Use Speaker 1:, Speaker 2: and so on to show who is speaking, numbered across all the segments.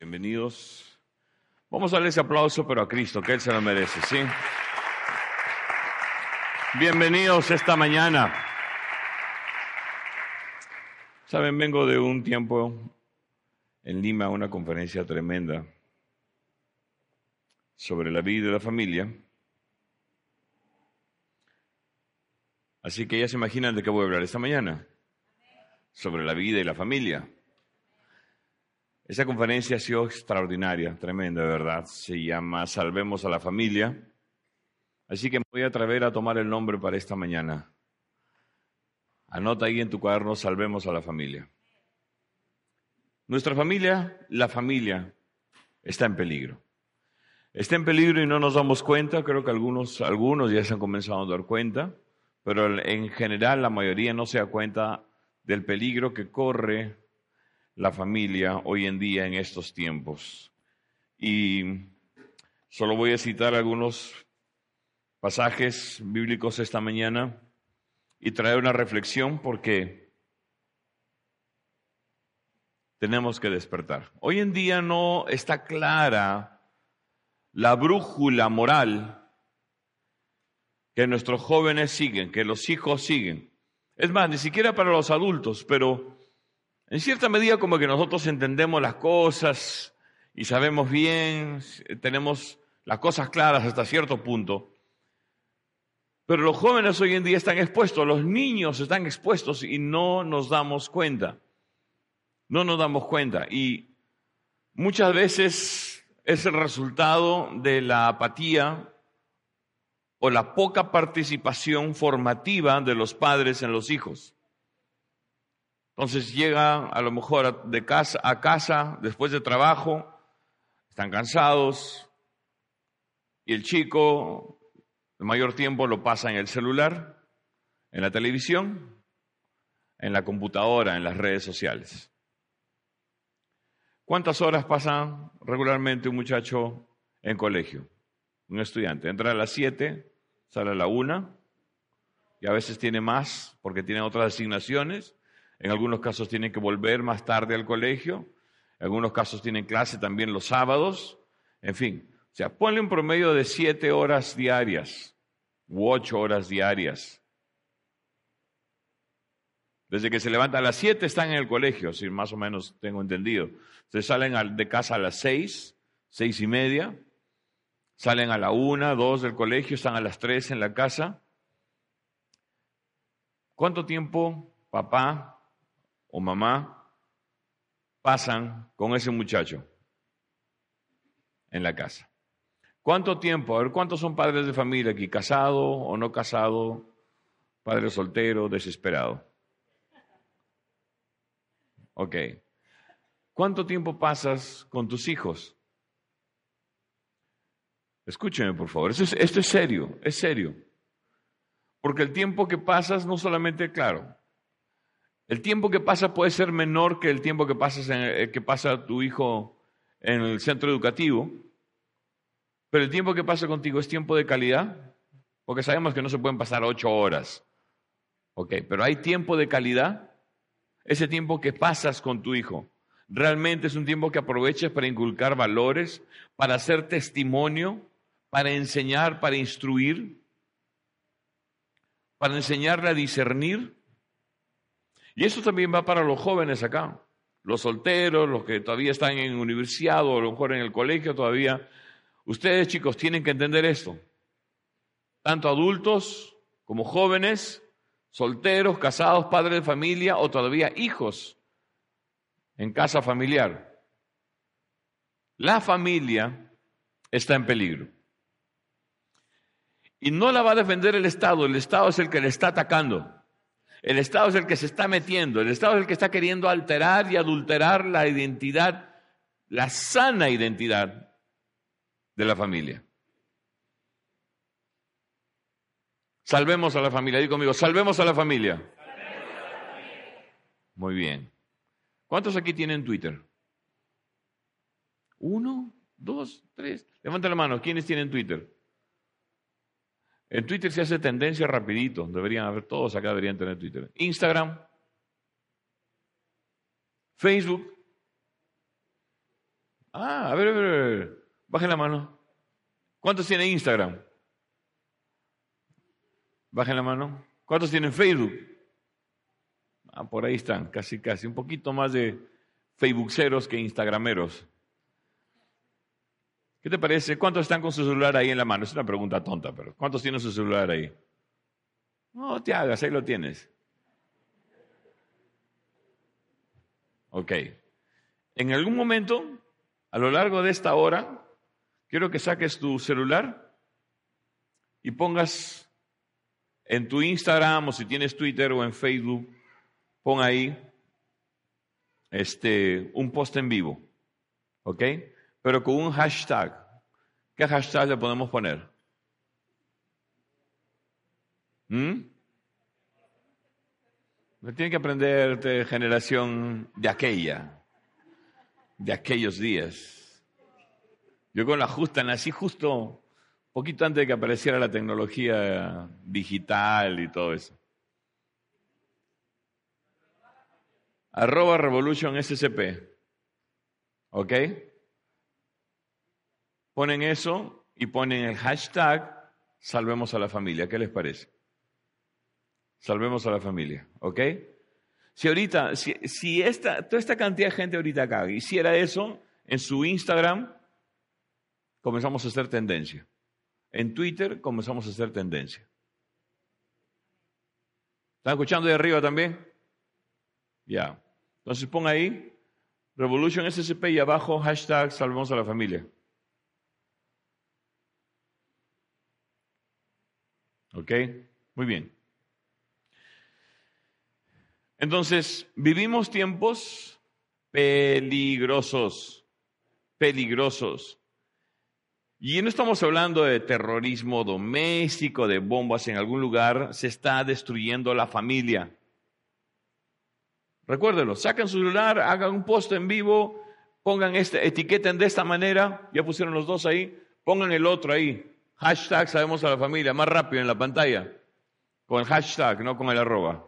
Speaker 1: Bienvenidos. Vamos a darle ese aplauso, pero a Cristo, que Él se lo merece, ¿sí? Bienvenidos esta mañana. Saben, vengo de un tiempo en Lima, una conferencia tremenda sobre la vida y la familia. Así que ya se imaginan de qué voy a hablar esta mañana. Sobre la vida y la familia. Esa conferencia ha sido extraordinaria, tremenda, de verdad. Se llama Salvemos a la familia. Así que me voy a atrever a tomar el nombre para esta mañana. Anota ahí en tu cuaderno, Salvemos a la familia. Nuestra familia, la familia, está en peligro. Está en peligro y no nos damos cuenta. Creo que algunos, algunos ya se han comenzado a dar cuenta, pero en general la mayoría no se da cuenta del peligro que corre la familia hoy en día en estos tiempos. Y solo voy a citar algunos pasajes bíblicos esta mañana y traer una reflexión porque tenemos que despertar. Hoy en día no está clara la brújula moral que nuestros jóvenes siguen, que los hijos siguen. Es más, ni siquiera para los adultos, pero en cierta medida como que nosotros entendemos las cosas y sabemos bien, tenemos las cosas claras hasta cierto punto. Pero los jóvenes hoy en día están expuestos, los niños están expuestos y no nos damos cuenta. No nos damos cuenta. Y muchas veces es el resultado de la apatía o la poca participación formativa de los padres en los hijos. Entonces llega a lo mejor de casa a casa después de trabajo, están cansados y el chico el mayor tiempo lo pasa en el celular, en la televisión, en la computadora, en las redes sociales. ¿Cuántas horas pasa regularmente un muchacho en colegio? Un estudiante. Entra a las 7, sale a la 1 y a veces tiene más porque tiene otras asignaciones en algunos casos tienen que volver más tarde al colegio, en algunos casos tienen clase también los sábados, en fin. O sea, ponle un promedio de siete horas diarias u ocho horas diarias. Desde que se levanta a las siete están en el colegio, si más o menos tengo entendido. Se salen de casa a las seis, seis y media, salen a la una, dos del colegio, están a las tres en la casa. ¿Cuánto tiempo papá o mamá pasan con ese muchacho en la casa. ¿Cuánto tiempo? A ver, ¿cuántos son padres de familia aquí? ¿Casado o no casado? ¿Padre soltero, desesperado? Ok. ¿Cuánto tiempo pasas con tus hijos? Escúcheme, por favor. Esto es, esto es serio, es serio. Porque el tiempo que pasas no solamente, claro, el tiempo que pasa puede ser menor que el tiempo eh, que pasa tu hijo en el centro educativo, pero el tiempo que pasa contigo es tiempo de calidad, porque sabemos que no se pueden pasar ocho horas. Ok, pero hay tiempo de calidad. Ese tiempo que pasas con tu hijo, realmente es un tiempo que aproveches para inculcar valores, para hacer testimonio, para enseñar, para instruir, para enseñarle a discernir. Y eso también va para los jóvenes acá, los solteros, los que todavía están en universidad o a lo mejor en el colegio todavía. Ustedes chicos tienen que entender esto. Tanto adultos como jóvenes, solteros, casados, padres de familia o todavía hijos en casa familiar. La familia está en peligro. Y no la va a defender el Estado, el Estado es el que le está atacando. El Estado es el que se está metiendo, el Estado es el que está queriendo alterar y adulterar la identidad la sana identidad de la familia. Salvemos a la familia. Digo conmigo, salvemos a la familia. Muy bien. ¿Cuántos aquí tienen Twitter? ¿Uno? ¿Dos? ¿Tres? Levanta la mano. ¿Quiénes tienen Twitter? En Twitter se hace tendencia rapidito. Deberían haber, todos acá deberían tener Twitter. Instagram. Facebook. Ah, a ver, a ver, a ver. Bajen la mano. ¿Cuántos tienen Instagram? Bajen la mano. ¿Cuántos tienen Facebook? Ah, por ahí están, casi, casi. Un poquito más de Facebookeros que Instagrameros. ¿Qué te parece? ¿Cuántos están con su celular ahí en la mano? Es una pregunta tonta, pero ¿cuántos tienen su celular ahí? No te hagas, ahí lo tienes. Ok. En algún momento, a lo largo de esta hora, quiero que saques tu celular y pongas en tu Instagram o si tienes Twitter o en Facebook, pon ahí este, un post en vivo, ¿ok? Pero con un hashtag. ¿Qué hashtag le podemos poner? ¿Mm? No tiene que aprender de generación de aquella, de aquellos días. Yo con la justa nací justo poquito antes de que apareciera la tecnología digital y todo eso. Arroba Revolution SCP. ¿Ok? Ponen eso y ponen el hashtag Salvemos a la familia. ¿Qué les parece? Salvemos a la familia. ¿Ok? Si ahorita, si, esta, toda esta cantidad de gente ahorita acá hiciera eso en su Instagram, comenzamos a hacer tendencia. En Twitter comenzamos a hacer tendencia. ¿Están escuchando de arriba también? Ya. Entonces pon ahí Revolution SCP y abajo hashtag salvemos a la familia. ¿Ok? Muy bien. Entonces, vivimos tiempos peligrosos, peligrosos. Y no estamos hablando de terrorismo doméstico, de bombas en algún lugar, se está destruyendo la familia. Recuérdenlo, sacan su celular, hagan un post en vivo, pongan este, etiqueten de esta manera, ya pusieron los dos ahí, pongan el otro ahí. Hashtag sabemos a la familia, más rápido en la pantalla, con el hashtag, no con el arroba.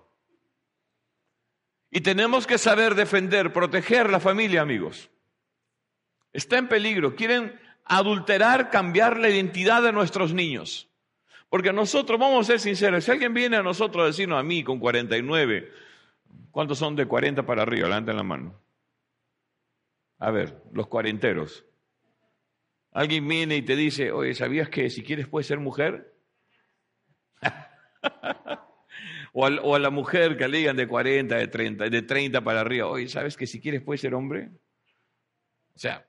Speaker 1: Y tenemos que saber defender, proteger la familia, amigos. Está en peligro. Quieren adulterar, cambiar la identidad de nuestros niños. Porque nosotros, vamos a ser sinceros, si alguien viene a nosotros a decirnos a mí con 49, ¿cuántos son de 40 para arriba? Levanten la mano. A ver, los cuarenteros. Alguien viene y te dice, oye, ¿sabías que si quieres puedes ser mujer? o, a, la mujer que le digan de 40, de 30, de 30 para arriba, oye, ¿sabes que si quieres puedes ser hombre? O sea,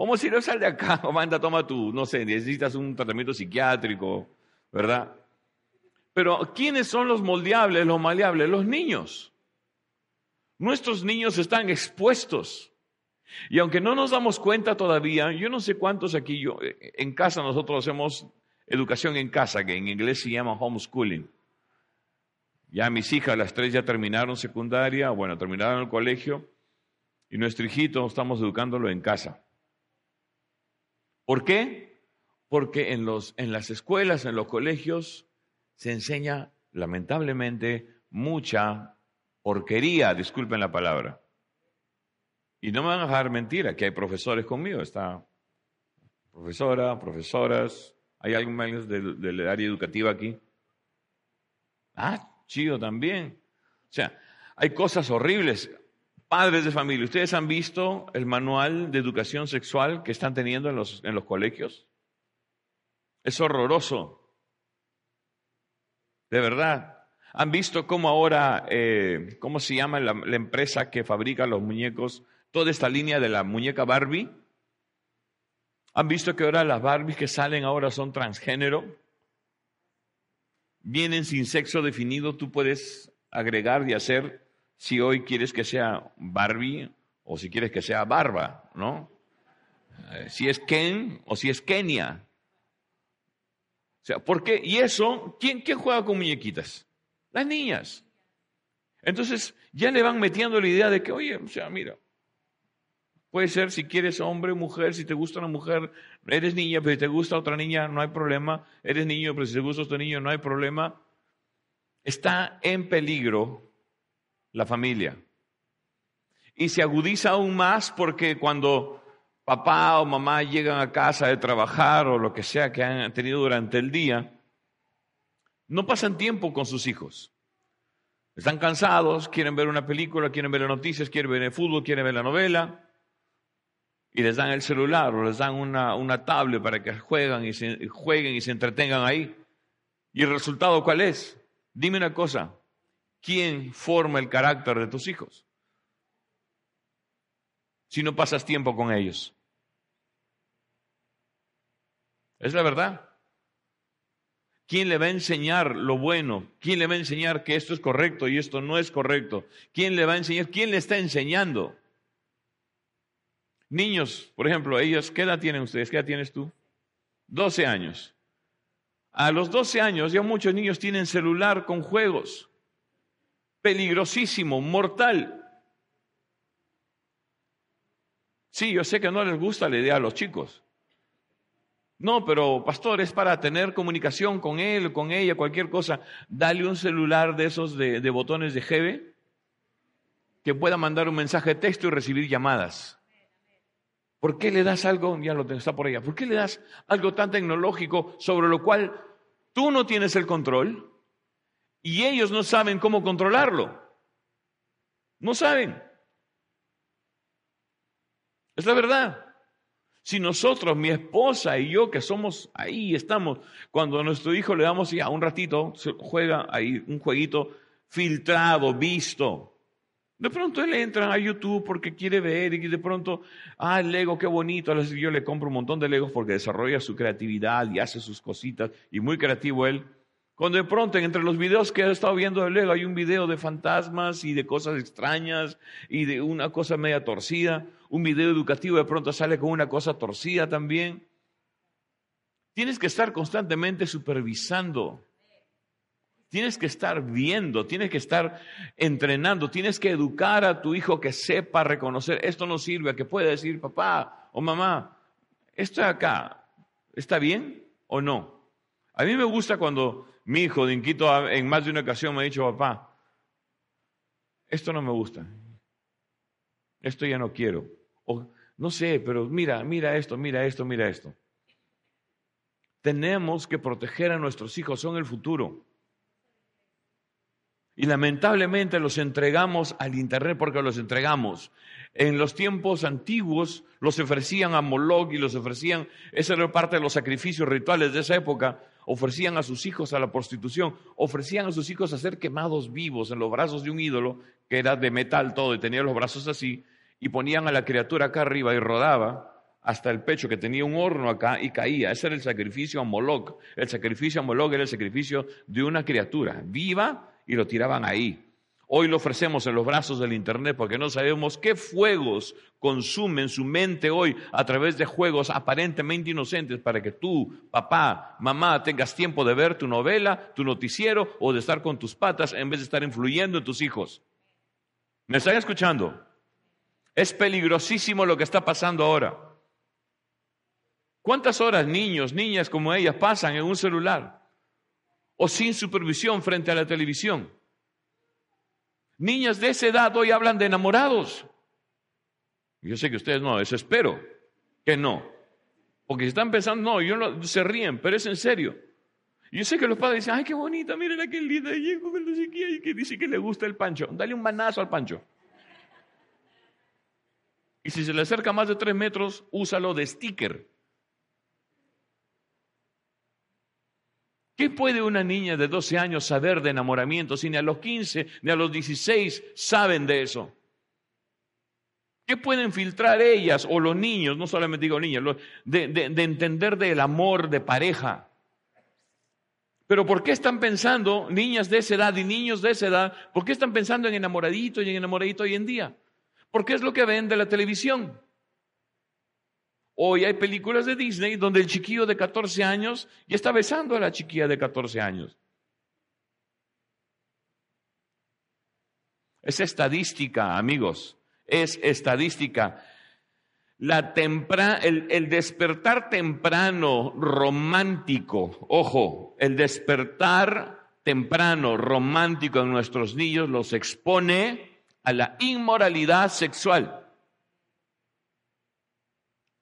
Speaker 1: Vamos a ir, sal de acá, o manda, toma tú, no sé, necesitas un tratamiento psiquiátrico, ¿verdad? Pero ¿quiénes son los moldeables, los maleables? Los niños. Nuestros niños están expuestos. Y aunque no nos damos cuenta todavía, yo no sé cuántos aquí, yo, en casa nosotros hacemos educación en casa, que en inglés se llama homeschooling. Ya mis hijas, las tres ya terminaron secundaria, bueno, terminaron el colegio, y nuestro hijito estamos educándolo en casa. ¿Por qué? Porque en, los, en las escuelas, en los colegios, se enseña lamentablemente mucha porquería, disculpen la palabra. Y no me van a dejar mentir, aquí hay profesores conmigo, está profesora, profesoras, ¿hay algún menos del, del área educativa aquí? Ah, chido también. O sea, hay cosas horribles. Padres de familia, ¿ustedes han visto el manual de educación sexual que están teniendo en los, en los colegios? Es horroroso. De verdad. ¿Han visto cómo ahora, eh, cómo se llama la, la empresa que fabrica los muñecos, toda esta línea de la muñeca Barbie? ¿Han visto que ahora las Barbies que salen ahora son transgénero? Vienen sin sexo definido, tú puedes agregar y hacer si hoy quieres que sea Barbie o si quieres que sea Barba, ¿no? eh, si es Ken o si es Kenia. O sea, ¿por qué? Y eso, ¿quién, quién juega con muñequitas? Las niñas. Entonces, ya le van metiendo la idea de que, oye, o sea, mira, puede ser si quieres hombre o mujer, si te gusta una mujer, eres niña, pero si te gusta otra niña, no hay problema. Eres niño, pero si te gusta otro niño, no hay problema. Está en peligro la familia. Y se agudiza aún más porque cuando papá o mamá llegan a casa de trabajar o lo que sea que han tenido durante el día, no pasan tiempo con sus hijos. Están cansados, quieren ver una película, quieren ver las noticias, quieren ver el fútbol, quieren ver la novela, y les dan el celular o les dan una, una tablet para que jueguen y, se, jueguen y se entretengan ahí. ¿Y el resultado cuál es? Dime una cosa, ¿quién forma el carácter de tus hijos? Si no pasas tiempo con ellos. Es la verdad. ¿Quién le va a enseñar lo bueno? ¿Quién le va a enseñar que esto es correcto y esto no es correcto? ¿Quién le va a enseñar? ¿Quién le está enseñando? Niños, por ejemplo, ellos, ¿qué edad tienen ustedes? ¿Qué edad tienes tú? 12 años. A los 12 años ya muchos niños tienen celular con juegos. Peligrosísimo, mortal. Sí, yo sé que no les gusta la idea a los chicos. No, pero pastor, es para tener comunicación con él, con ella, cualquier cosa. Dale un celular de esos de, botones de GB que pueda mandar un mensaje de texto y recibir llamadas. ¿Por qué le das algo? Ya lo está por allá. ¿Por qué le das algo tan tecnológico sobre lo cual tú no tienes el control y ellos no saben cómo controlarlo? No saben. Es la verdad. Si nosotros, mi esposa y yo, que somos ahí, estamos, cuando a nuestro hijo le damos ya un ratito, juega ahí un jueguito filtrado, visto. De pronto él entra a YouTube porque quiere ver y de pronto, ah, el Lego, qué bonito. Yo le compro un montón de Legos porque desarrolla su creatividad y hace sus cositas y muy creativo él. Cuando de pronto entre los videos que he estado viendo de Lego hay un video de fantasmas y de cosas extrañas y de una cosa media torcida, un video educativo de pronto sale con una cosa torcida también. Tienes que estar constantemente supervisando. Tienes que estar viendo, tienes que estar entrenando, tienes que educar a tu hijo que sepa reconocer, esto no sirve, que pueda decir, papá o mamá, esto acá, ¿está bien o no? A mí me gusta cuando mi hijo de Inquito en más de una ocasión me ha dicho, papá, esto no me gusta, esto ya no quiero. O no sé, pero mira, mira esto, mira esto, mira esto. Tenemos que proteger a nuestros hijos, son el futuro. Y lamentablemente los entregamos al Internet porque los entregamos. En los tiempos antiguos los ofrecían a Moloch y los ofrecían, esa era parte de los sacrificios rituales de esa época, ofrecían a sus hijos a la prostitución, ofrecían a sus hijos a ser quemados vivos en los brazos de un ídolo que era de metal todo y tenía los brazos así, y ponían a la criatura acá arriba y rodaba hasta el pecho que tenía un horno acá y caía. Ese era el sacrificio a Moloch. El sacrificio a Moloch era el sacrificio de una criatura viva y lo tiraban ahí. Hoy lo ofrecemos en los brazos del Internet porque no sabemos qué fuegos consumen su mente hoy a través de juegos aparentemente inocentes para que tú, papá, mamá, tengas tiempo de ver tu novela, tu noticiero o de estar con tus patas en vez de estar influyendo en tus hijos. ¿Me están escuchando? Es peligrosísimo lo que está pasando ahora. ¿Cuántas horas niños, niñas como ellas pasan en un celular o sin supervisión frente a la televisión? Niñas de esa edad hoy hablan de enamorados. Yo sé que ustedes no, eso espero que no. Porque si están pensando, no, yo no, se ríen, pero es en serio. Yo sé que los padres dicen, ay, qué bonita, miren qué linda, y que dice que le gusta el pancho. Dale un manazo al pancho. Y si se le acerca más de tres metros, úsalo de sticker. ¿Qué puede una niña de 12 años saber de enamoramiento si ni a los 15 ni a los 16 saben de eso? ¿Qué pueden filtrar ellas o los niños, no solamente digo niñas, de, de entender del amor de pareja? Pero ¿por qué están pensando, niñas de esa edad y niños de esa edad, por qué están pensando en enamoradito y en enamoradito hoy en día? Porque es lo que ven de la televisión. Hoy hay películas de Disney donde el chiquillo de 14 años ya está besando a la chiquilla de 14 años. Es estadística, amigos, es estadística. La el, el despertar temprano romántico, ojo, el despertar temprano romántico en nuestros niños los expone a la inmoralidad sexual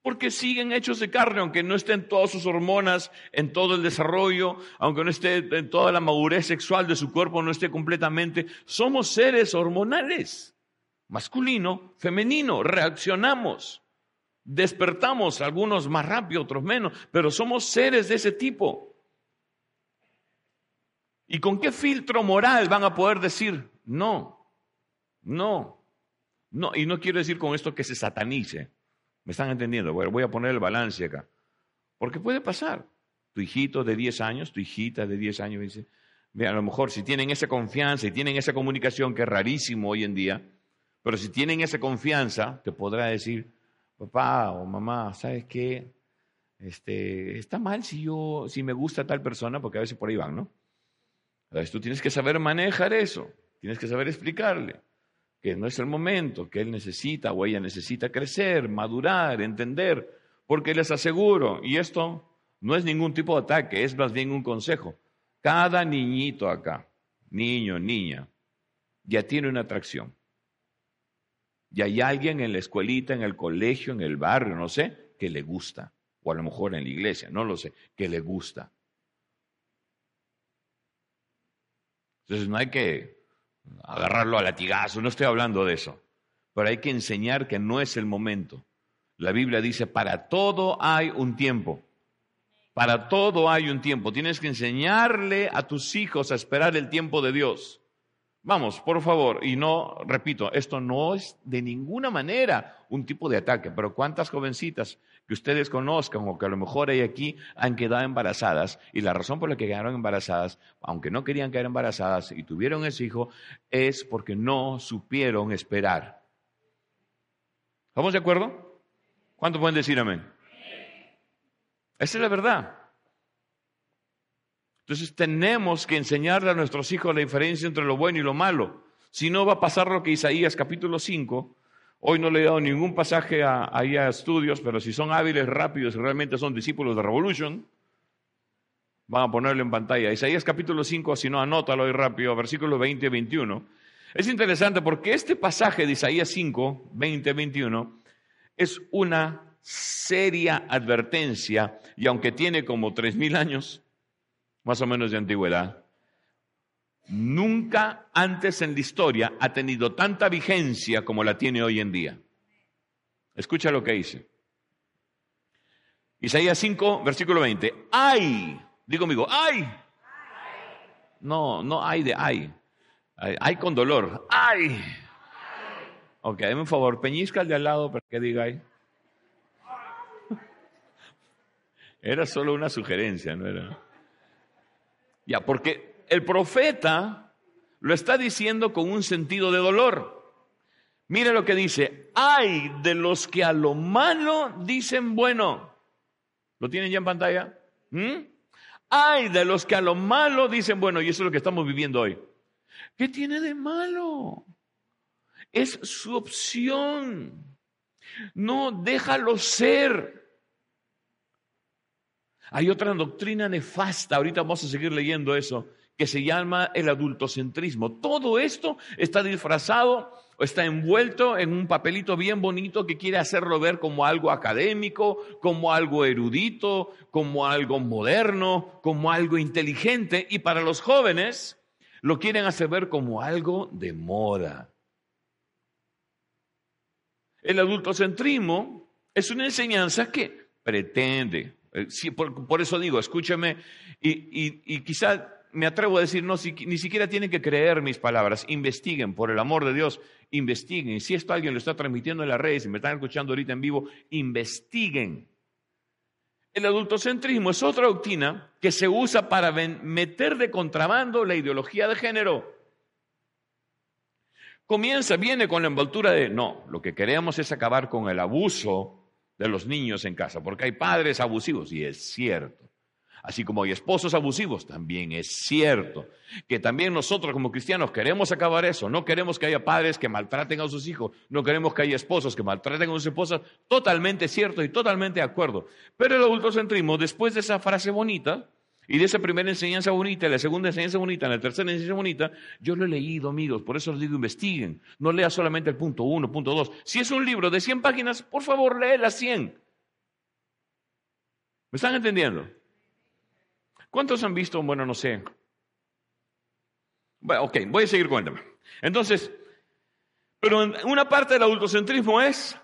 Speaker 1: porque siguen hechos de carne, aunque no estén todas sus hormonas en todo el desarrollo, aunque no esté en toda la madurez sexual de su cuerpo, no esté completamente, somos seres hormonales, masculino, femenino, reaccionamos, despertamos, algunos más rápido, otros menos, pero somos seres de ese tipo. ¿Y con qué filtro moral van a poder decir no? No. No, y no quiero decir con esto que se satanice. ¿Me están entendiendo? Voy a poner el balance acá. Porque puede pasar. Tu hijito de 10 años, tu hijita de 10 años dice, a lo mejor si tienen esa confianza y tienen esa comunicación, que es rarísimo hoy en día, pero si tienen esa confianza, te podrá decir, papá o mamá, ¿sabes qué? Este, está mal si yo, si me gusta tal persona, porque a veces por ahí van, ¿no? Entonces tú tienes que saber manejar eso, tienes que saber explicarle que no es el momento, que él necesita o ella necesita crecer, madurar, entender, porque les aseguro, y esto no es ningún tipo de ataque, es más bien un consejo, cada niñito acá, niño, niña, ya tiene una atracción. Y hay alguien en la escuelita, en el colegio, en el barrio, no sé, que le gusta. O a lo mejor en la iglesia, no lo sé, que le gusta. Entonces no hay que agarrarlo a latigazo, no estoy hablando de eso, pero hay que enseñar que no es el momento. La Biblia dice, para todo hay un tiempo. Para todo hay un tiempo. Tienes que enseñarle a tus hijos a esperar el tiempo de Dios. Vamos, por favor, y no, repito, esto no es de ninguna manera un tipo de ataque, pero ¿cuántas jovencitas que ustedes conozcan o que a lo mejor hay aquí han quedado embarazadas y la razón por la que quedaron embarazadas, aunque no querían quedar embarazadas y tuvieron ese hijo, es porque no supieron esperar? ¿Estamos de acuerdo? ¿Cuánto pueden decir amén? Esa es la verdad. Entonces tenemos que enseñarle a nuestros hijos la diferencia entre lo bueno y lo malo. Si no va a pasar lo que Isaías capítulo 5, hoy no le he dado ningún pasaje a, ahí a estudios, pero si son hábiles, rápidos y realmente son discípulos de Revolution, van a ponerlo en pantalla. Isaías capítulo 5, si no, anótalo hoy rápido, versículos 20 y 21. Es interesante porque este pasaje de Isaías 5, 20, 21, es una seria advertencia y aunque tiene como tres mil años, más o menos de antigüedad, nunca antes en la historia ha tenido tanta vigencia como la tiene hoy en día. Escucha lo que dice. Isaías 5, versículo 20. ¡Ay! Digo conmigo, ¡ay! No, no hay de ay. Hay con dolor. ¡Ay! Ok, dame un favor, peñizca al de al lado para que diga ay. Era solo una sugerencia, no era. Ya, porque el profeta lo está diciendo con un sentido de dolor. Mire lo que dice, hay de los que a lo malo dicen bueno. ¿Lo tienen ya en pantalla? ¿Mm? Hay de los que a lo malo dicen bueno, y eso es lo que estamos viviendo hoy. ¿Qué tiene de malo? Es su opción. No déjalo ser. Hay otra doctrina nefasta, ahorita vamos a seguir leyendo eso, que se llama el adultocentrismo. Todo esto está disfrazado o está envuelto en un papelito bien bonito que quiere hacerlo ver como algo académico, como algo erudito, como algo moderno, como algo inteligente. Y para los jóvenes lo quieren hacer ver como algo de moda. El adultocentrismo es una enseñanza que pretende eh, por, eso digo, escúcheme, y, quizá me atrevo a decir, no, ni siquiera tienen que creer mis palabras, investiguen, por el amor de Dios, investiguen. Y si esto alguien lo está transmitiendo en las redes y me están escuchando ahorita en vivo, investiguen. El adultocentrismo es otra doctrina que se usa para meter de contrabando la ideología de género. Comienza, viene con la envoltura de, no, lo que queremos es acabar con el abuso de los niños en casa, porque hay padres abusivos, y es cierto. Así como hay esposos abusivos, también es cierto que también nosotros como cristianos queremos acabar eso. No queremos que haya padres que maltraten a sus hijos, no queremos que haya esposos que maltraten a sus esposas. Totalmente cierto y totalmente de acuerdo. Pero el adultocentrismo, después de esa frase bonita y de esa primera enseñanza bonita, la segunda enseñanza bonita, la tercera enseñanza bonita, yo lo he leído, amigos. Por eso les digo, investiguen. No lea solamente el punto uno, punto dos. Si es un libro de 100 páginas, por favor, lee las 100. ¿Me están entendiendo? ¿Cuántos han visto? Bueno, no sé. Bueno, ok, voy a seguir cuéntame. Entonces, pero una parte del adultocentrismo es,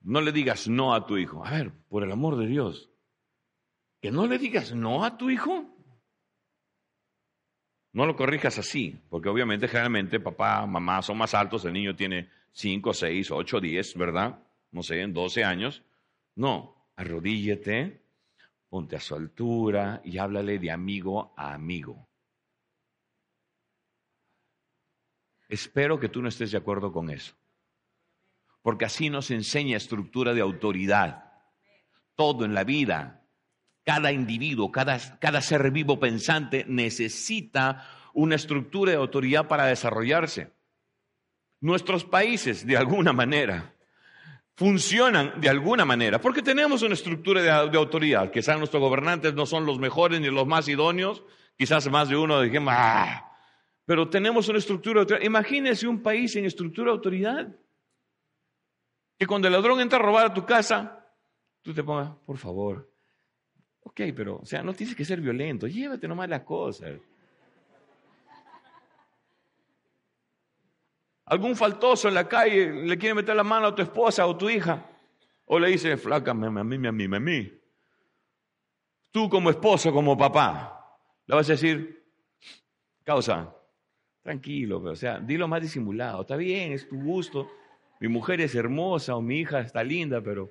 Speaker 1: no le digas no a tu hijo. A ver, por el amor de Dios, que no le digas no a tu hijo. No lo corrijas así, porque obviamente generalmente papá, mamá son más altos, el niño tiene 5, 6, 8, 10, ¿verdad? No sé, en 12 años. No, arrodíllate, ponte a su altura y háblale de amigo a amigo. Espero que tú no estés de acuerdo con eso, porque así nos enseña estructura de autoridad. Todo en la vida, cada individuo, cada, cada ser vivo pensante necesita una estructura de autoridad para desarrollarse. Nuestros países, de alguna manera, funcionan de alguna manera, porque tenemos una estructura de, autoridad. Quizás nuestros gobernantes no son los mejores ni los más idóneos, quizás más de uno dijimos, ah, pero tenemos una estructura de autoridad. Imagínese un país en estructura de autoridad, que cuando el ladrón entra a robar a tu casa, tú te pongas, por favor, ok, pero, o sea, no tienes que ser violento, llévate nomás las cosas. algún faltoso en la calle le quiere meter la mano a tu esposa o tu hija, o le dice, flaca, a mí, a mí, a mí, a mí. Tú como esposo, como papá, le vas a decir, causa, tranquilo, o sea, dilo más disimulado, está bien, es tu gusto, mi mujer es hermosa o mi hija está linda, pero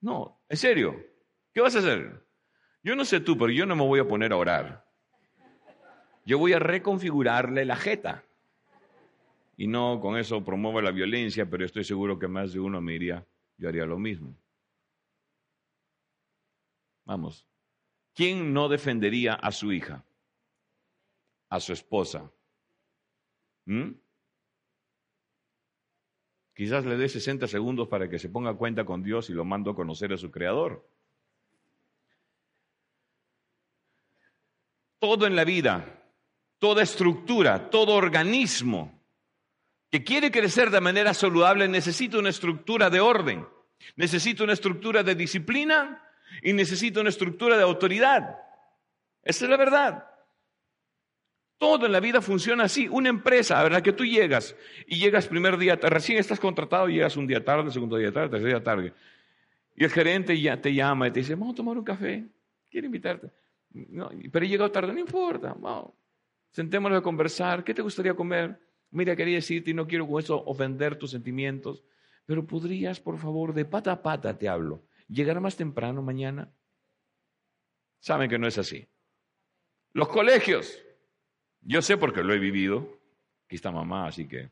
Speaker 1: no, en serio, ¿qué vas a hacer? Yo no sé tú, pero yo no me voy a poner a orar. Yo voy a reconfigurarle la jeta y no con eso promueve la violencia, pero estoy seguro que más de uno me diría, yo haría lo mismo. Vamos, ¿quién no defendería a su hija? A su esposa. ¿Mm? Quizás le dé 60 segundos para que se ponga cuenta con Dios y lo mando a conocer a su creador. Todo en la vida, toda estructura, todo organismo que quiere crecer de manera saludable necesita una estructura de orden, necesita una estructura de disciplina y necesita una estructura de autoridad. Esa es la verdad. Todo en la vida funciona así. Una empresa, ¿verdad? Que tú llegas y llegas primer día, recién estás contratado, llegas un día tarde, segundo día tarde, tercer día tarde. Y el gerente ya te llama y te dice, vamos a tomar un café, quiero invitarte. No, pero he llegado tarde, no importa. Sentémonos a conversar, ¿qué te gustaría comer? Mira, quería decirte, y no quiero con eso ofender tus sentimientos, pero podrías, por favor, de pata a pata te hablo, llegar más temprano mañana. Saben que no es así. Los colegios, yo sé porque lo he vivido, aquí está mamá, así que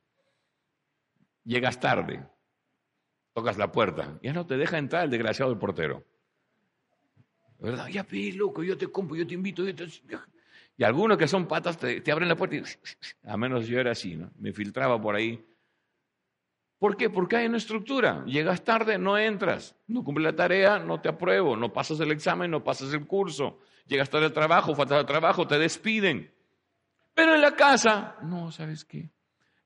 Speaker 1: llegas tarde, tocas la puerta, ya no te deja entrar el desgraciado del portero. ¿Verdad? Ya, pi, loco, yo te compro, yo te invito, yo te... Y algunos que son patas te, abren la puerta y, a menos yo era así, ¿no? Me filtraba por ahí. ¿Por qué? Porque hay una estructura. Llegas tarde, no entras. No cumple la tarea, no te apruebo. No pasas el examen, no pasas el curso. Llegas tarde al trabajo, faltas al trabajo, te despiden. Pero en la casa, no, ¿sabes qué?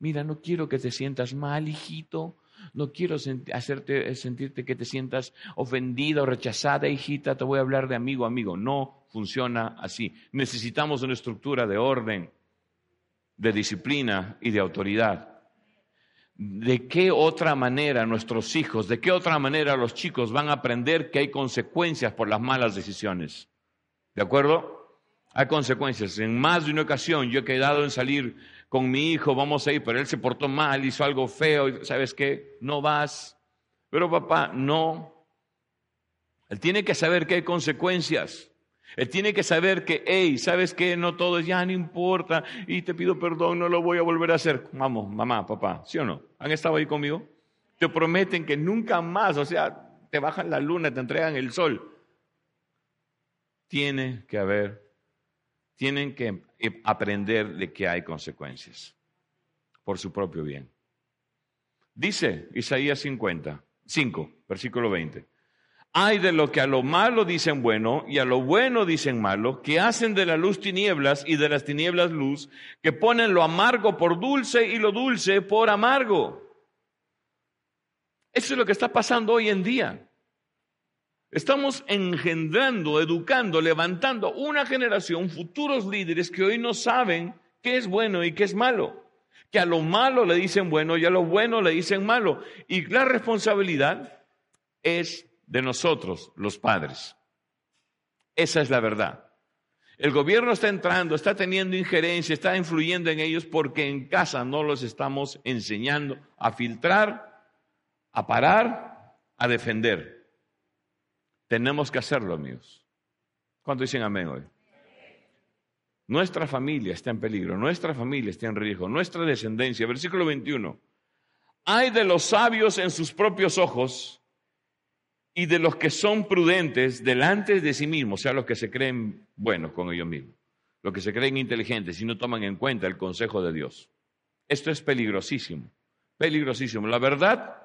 Speaker 1: Mira, no quiero que te sientas mal, hijito. No quiero hacerte eh, sentirte que te sientas ofendida o rechazada, hijita. Te voy a hablar de amigo, amigo. No funciona así. Necesitamos una estructura de orden, de disciplina y de autoridad. ¿De qué otra manera nuestros hijos, de qué otra manera los chicos van a aprender que hay consecuencias por las malas decisiones? ¿De acuerdo? Hay consecuencias. En más de una ocasión yo he quedado en salir con mi hijo, vamos a ir, pero él se portó mal, hizo algo feo, ¿sabes qué? No vas. Pero papá, no. Él tiene que saber que hay consecuencias. Él tiene que saber que, hey, ¿sabes qué? No todo ya no importa y te pido perdón, no lo voy a volver a hacer. Vamos, mamá, papá, ¿sí o no? ¿Han estado ahí conmigo? Te prometen que nunca más, o sea, te bajan la luna, te entregan el sol. Tiene que haber, tienen que aprender de que hay consecuencias por su propio bien. Dice Isaías 50, 5, versículo 20. Hay de lo que a lo malo dicen bueno y a lo bueno dicen malo, que hacen de la luz tinieblas y de las tinieblas luz, que ponen lo amargo por dulce y lo dulce por amargo. Eso es lo que está pasando hoy en día. Estamos engendrando, educando, levantando una generación, futuros líderes que hoy no saben qué es bueno y qué es malo. Que a lo malo le dicen bueno y a lo bueno le dicen malo. Y la responsabilidad es de nosotros, los padres. Esa es la verdad. El gobierno está entrando, está teniendo injerencia, está influyendo en ellos porque en casa no los estamos enseñando a filtrar, a parar, a defender. Tenemos que hacerlo, amigos. ¿Cuánto dicen amén hoy? Nuestra familia está en peligro, nuestra familia está en riesgo, nuestra descendencia. Versículo 21. Hay de los sabios en sus propios ojos y de los que son prudentes delante de sí mismos, o sea, los que se creen buenos con ellos mismos, los que se creen inteligentes y no toman en cuenta el consejo de Dios. Esto es peligrosísimo, peligrosísimo. La verdad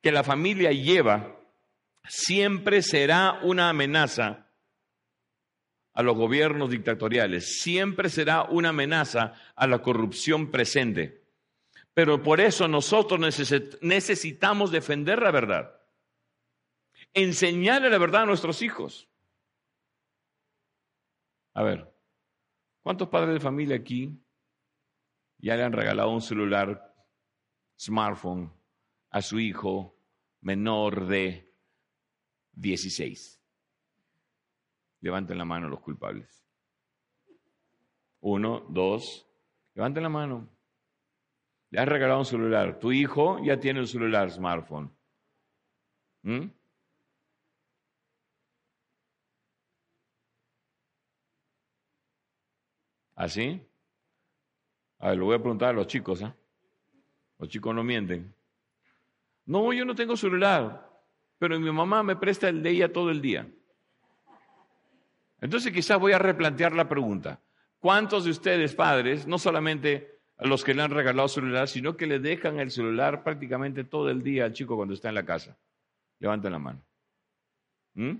Speaker 1: que la familia lleva siempre será una amenaza a los gobiernos dictatoriales, siempre será una amenaza a la corrupción presente. Pero por eso nosotros necesitamos defender la verdad enseñarle la verdad a nuestros hijos. A ver, ¿cuántos padres de familia aquí ya le han regalado un celular, smartphone, a su hijo menor de 16? Levanten la mano los culpables. Uno, dos, levanten la mano. Le has regalado un celular. Tu hijo ya tiene un celular, smartphone. ¿Mm? ¿Así? A ver, lo voy a preguntar a los chicos, ¿eh? Los chicos no mienten. No, yo no tengo celular, pero mi mamá me presta el de ella todo el día. Entonces quizás voy a replantear la pregunta. ¿Cuántos de ustedes, padres, no solamente los que le han regalado celular, sino que le dejan el celular prácticamente todo el día al chico cuando está en la casa? Levanten la mano. ¿Mm?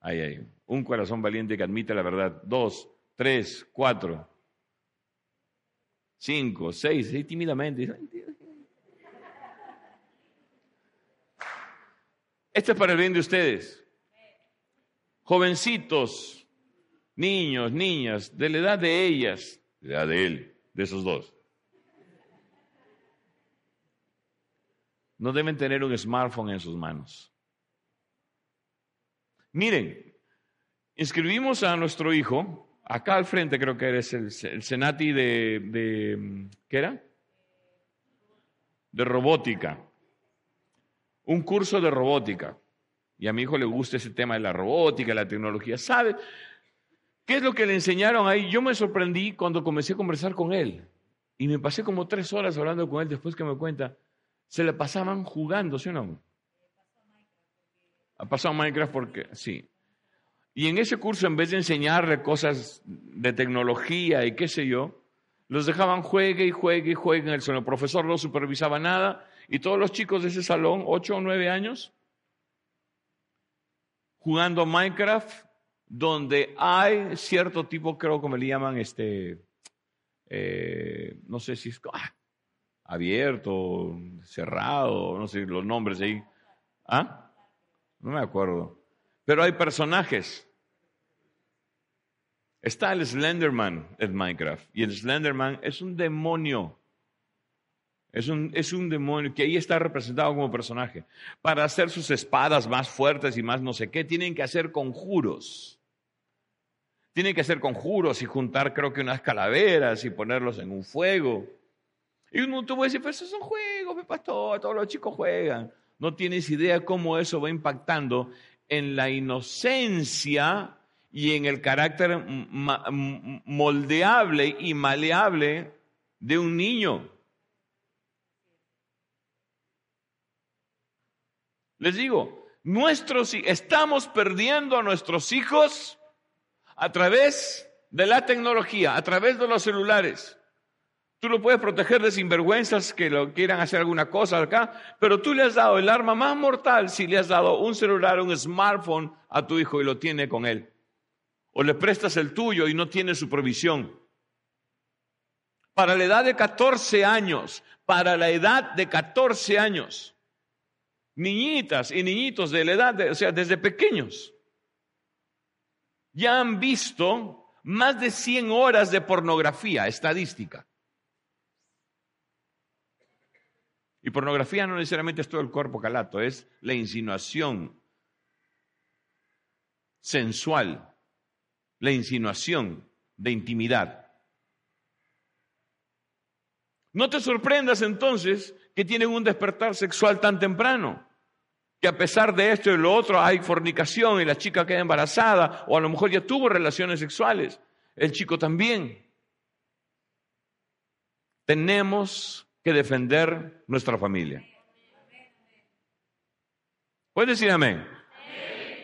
Speaker 1: Ahí, ahí. Un corazón valiente que admite la verdad. Dos, tres, cuatro, cinco, seis, seis tímidamente. Esto es para el bien de ustedes. Jovencitos, niños, niñas, de la edad de ellas, de la edad de él, de esos dos. No deben tener un smartphone en sus manos. Miren, inscribimos a nuestro hijo Acá al frente creo que eres el, Senati de, ¿qué era? De robótica. Un curso de robótica. Y a mi hijo le gusta ese tema de la robótica, la tecnología. ¿Sabe? ¿Qué es lo que le enseñaron ahí? Yo me sorprendí cuando comencé a conversar con él. Y me pasé como tres horas hablando con él después que me cuenta. Se le pasaban jugando, ¿sí o no? Ha pasado Minecraft porque, sí. Y en ese curso, en vez de enseñarle cosas de tecnología y qué sé yo, los dejaban juegue y juegue y juegue en el salón. El profesor no supervisaba nada y todos los chicos de ese salón, ocho o nueve años, jugando Minecraft, donde hay cierto tipo, creo que me le llaman, este, eh, no sé si es ah, abierto, cerrado, no sé los nombres ahí. ¿Ah? No me acuerdo. Pero hay personajes Está el Slenderman en Minecraft. Y el Slenderman es un demonio. Es un, es un demonio que ahí está representado como personaje. Para hacer sus espadas más fuertes y más no sé qué, tienen que hacer conjuros. Tienen que hacer conjuros y juntar, creo que unas calaveras y ponerlos en un fuego. Y uno te puede decir, pero eso son juegos, mi pastor, todos los chicos juegan. No tienes idea cómo eso va impactando en la inocencia y en el carácter moldeable y maleable de un niño. Les digo, nuestros, estamos perdiendo a nuestros hijos a través de la tecnología, a través de los celulares. Tú lo puedes proteger de sinvergüenzas que lo quieran hacer alguna cosa acá, pero tú le has dado el arma más mortal si le has dado un celular, un smartphone a tu hijo y lo tiene con él. O le prestas el tuyo y no tiene supervisión. Para la edad de 14 años, para la edad de 14 años, niñitas y niñitos de la edad, de, o sea, desde pequeños, ya han visto más de 100 horas de pornografía estadística. Y pornografía no necesariamente es todo el cuerpo calato, es la insinuación sensual, la insinuación de intimidad. No te sorprendas entonces que tienen un despertar sexual tan temprano, que a pesar de esto y lo otro hay fornicación y la chica queda embarazada o a lo mejor ya tuvo relaciones sexuales, el chico también. Tenemos que defender nuestra familia. ¿Puedes decir amén?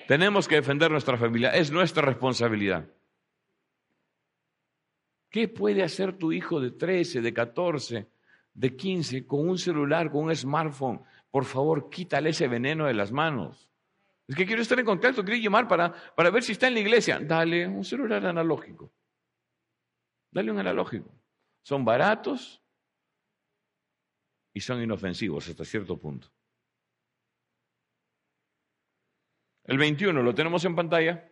Speaker 1: Tenemos que defender nuestra familia, es nuestra responsabilidad. ¿Qué puede hacer tu hijo de 13, de 14, de 15 con un celular, con un smartphone? Por favor, quítale ese veneno de las manos. Es que quiero estar en contacto, quiero llamar para, para ver si está en la iglesia. Dale un celular analógico. Dale un analógico. Son baratos, y son inofensivos hasta cierto punto. El 21 lo tenemos en pantalla.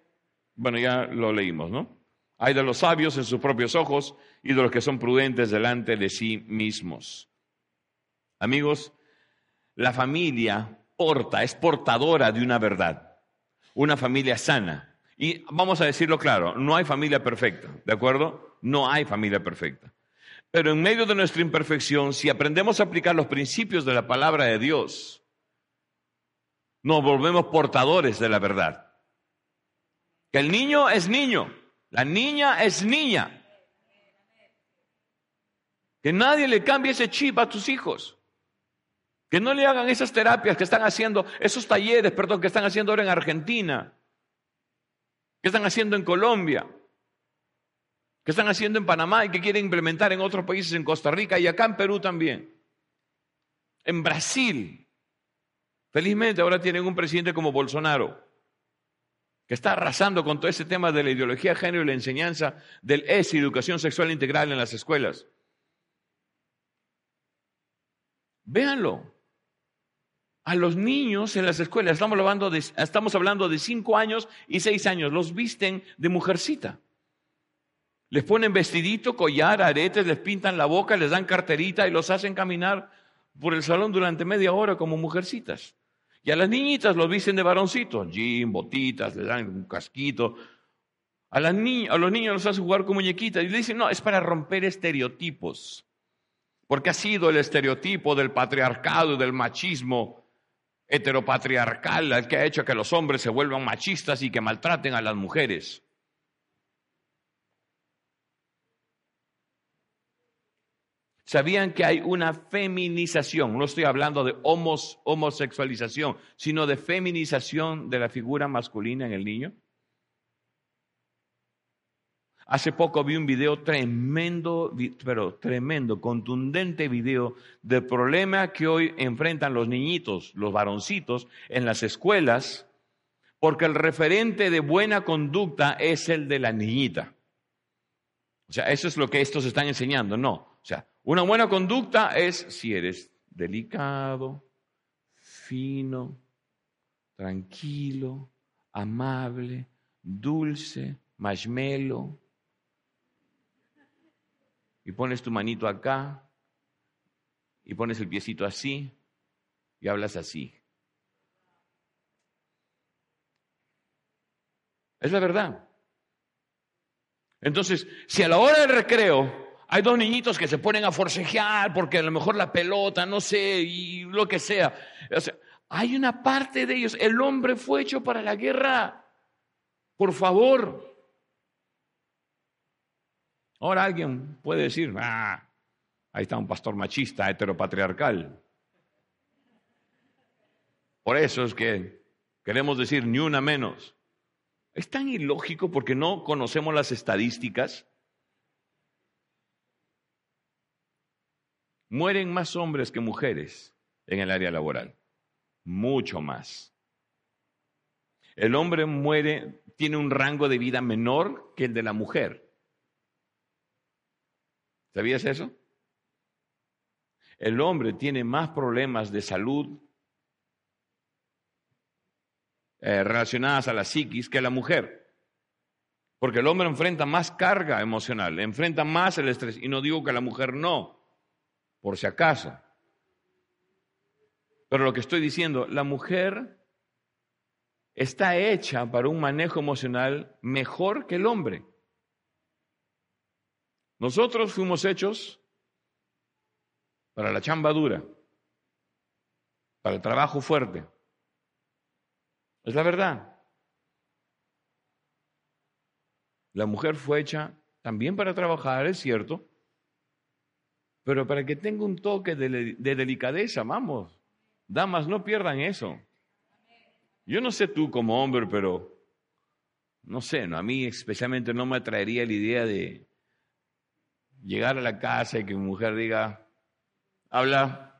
Speaker 1: Bueno, ya lo leímos, ¿no? Hay de los sabios en sus propios ojos y de los que son prudentes delante de sí mismos. Amigos, la familia porta, es portadora de una verdad, una familia sana. Y vamos a decirlo claro, no hay familia perfecta, ¿de acuerdo? No hay familia perfecta. Pero en medio de nuestra imperfección, si aprendemos a aplicar los principios de la palabra de Dios, nos volvemos portadores de la verdad. Que el niño es niño, la niña es niña. Que nadie le cambie ese chip a tus hijos. Que no le hagan esas terapias que están haciendo, esos talleres, perdón, que están haciendo ahora en Argentina, que están haciendo en Colombia que están haciendo en Panamá y que quieren implementar en otros países, en Costa Rica y acá en Perú también. En Brasil. Felizmente ahora tienen un presidente como Bolsonaro, que está arrasando con todo ese tema de la ideología de género y la enseñanza del ES, educación sexual integral en las escuelas. Véanlo. A los niños en las escuelas, estamos hablando de, estamos hablando de cinco años y seis años, los visten de mujercita. Les ponen vestidito, collar, aretes, les pintan la boca, les dan carterita y los hacen caminar por el salón durante media hora como mujercitas. Y a las niñitas los visten de varoncitos, jean, botitas, les dan un casquito. A, las a los niños los hacen jugar con muñequitas y le dicen, no, es para romper estereotipos. Porque ha sido el estereotipo del patriarcado y del machismo heteropatriarcal el que ha hecho que los hombres se vuelvan machistas y que maltraten a las mujeres. ¿Sabían que hay una feminización? No estoy hablando de homosexualización, sino de feminización de la figura masculina en el niño. Hace poco vi un video tremendo, pero tremendo, contundente video del problema que hoy enfrentan los niñitos, los varoncitos, en las escuelas, porque el referente de buena conducta es el de la niñita. O sea, eso es lo que estos están enseñando, no. O sea, una buena conducta es si eres delicado, fino, tranquilo, amable, dulce, marshmallow, y pones tu manito acá, y pones el piecito así, y hablas así. Es la verdad. Entonces, si a la hora del recreo hay dos niñitos que se ponen a forcejear porque a lo mejor la pelota, no sé, y lo que sea. hay una parte de ellos. El hombre fue hecho para la guerra. Por favor. Ahora alguien puede decir, ah, ahí está un pastor machista, heteropatriarcal. Por eso es que queremos decir ni una menos. Es tan ilógico porque no conocemos las estadísticas. Mueren más hombres que mujeres en el área laboral. Mucho más. El hombre muere, tiene un rango de vida menor que el de la mujer. ¿Sabías eso? El hombre tiene más problemas de salud eh, relacionadas a la psiquis que la mujer. Porque el hombre enfrenta más carga emocional, enfrenta más el estrés. Y no digo que la mujer no, por si acaso. Pero lo que estoy diciendo, la mujer está hecha para un manejo emocional mejor que el hombre. Nosotros fuimos hechos para la chamba dura, para el trabajo fuerte. Es la verdad. La mujer fue hecha también para trabajar, es cierto, pero para que tenga un toque de, delicadeza, vamos. Damas, no pierdan eso. Yo no sé tú como hombre, pero no sé, a mí especialmente no me atraería la idea de llegar a la casa y que mi mujer diga, habla,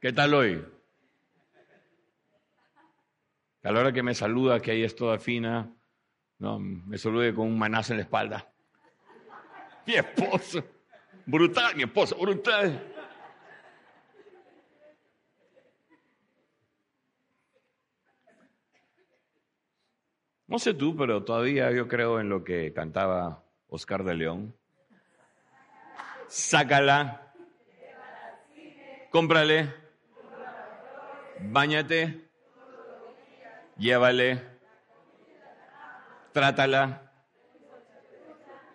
Speaker 1: ¿qué tal hoy? A la hora que me saluda, que ahí es toda fina, no, me salude con un manazo en la espalda. Mi esposo, brutal, mi esposo, brutal. No sé tú, pero todavía yo creo en lo que cantaba Oscar de León. Sácala, cómprale, bañate, llévale, trátala.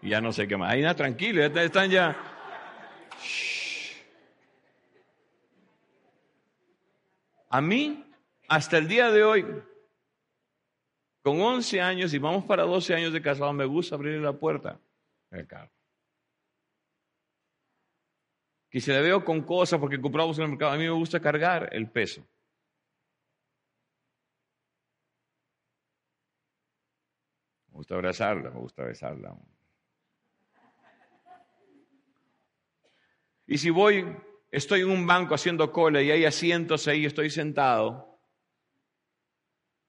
Speaker 1: Ya no sé qué más. Ahí nada, tranquilo, están ya. A mí, hasta el día de hoy, con 11 años y vamos para 12 años de casado, me gusta abrir la puerta del carro. Que si la veo con cosas porque compramos en el mercado, a mí me gusta cargar el peso. Me gusta abrazarla, me gusta besarla. Y si voy, estoy en un banco haciendo cola y hay asientos ahí, estoy sentado,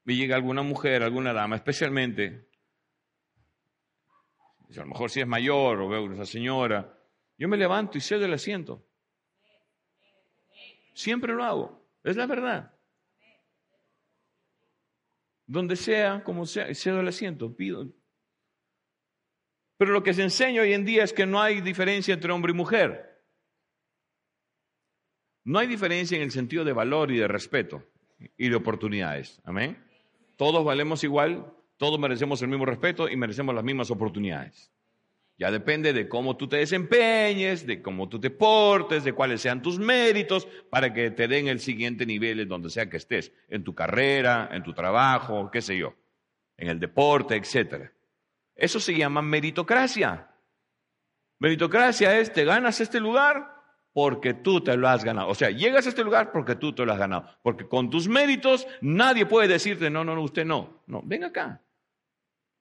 Speaker 1: y llega alguna mujer, alguna dama, especialmente, a lo mejor si es mayor o veo a esa señora, yo me levanto y cedo el asiento. Siempre lo hago, es la verdad. Donde sea, como sea, cedo el asiento, pido. Pero lo que se enseña hoy en día es que no hay diferencia entre hombre y mujer. No hay diferencia en el sentido de valor y de respeto y de oportunidades. Amén. Todos valemos igual, todos merecemos el mismo respeto y merecemos las mismas oportunidades. Ya depende de cómo tú te desempeñes, de cómo tú te portes, de cuáles sean tus méritos para que te den el siguiente nivel en donde sea que estés, en tu carrera, en tu trabajo, qué sé yo, en el deporte, etc. Eso se llama meritocracia. Meritocracia es, te ganas este lugar, porque tú te lo has ganado. O sea, llegas a este lugar porque tú te lo has ganado. Porque con tus méritos nadie puede decirte, no, no, no, usted no. No, ven acá.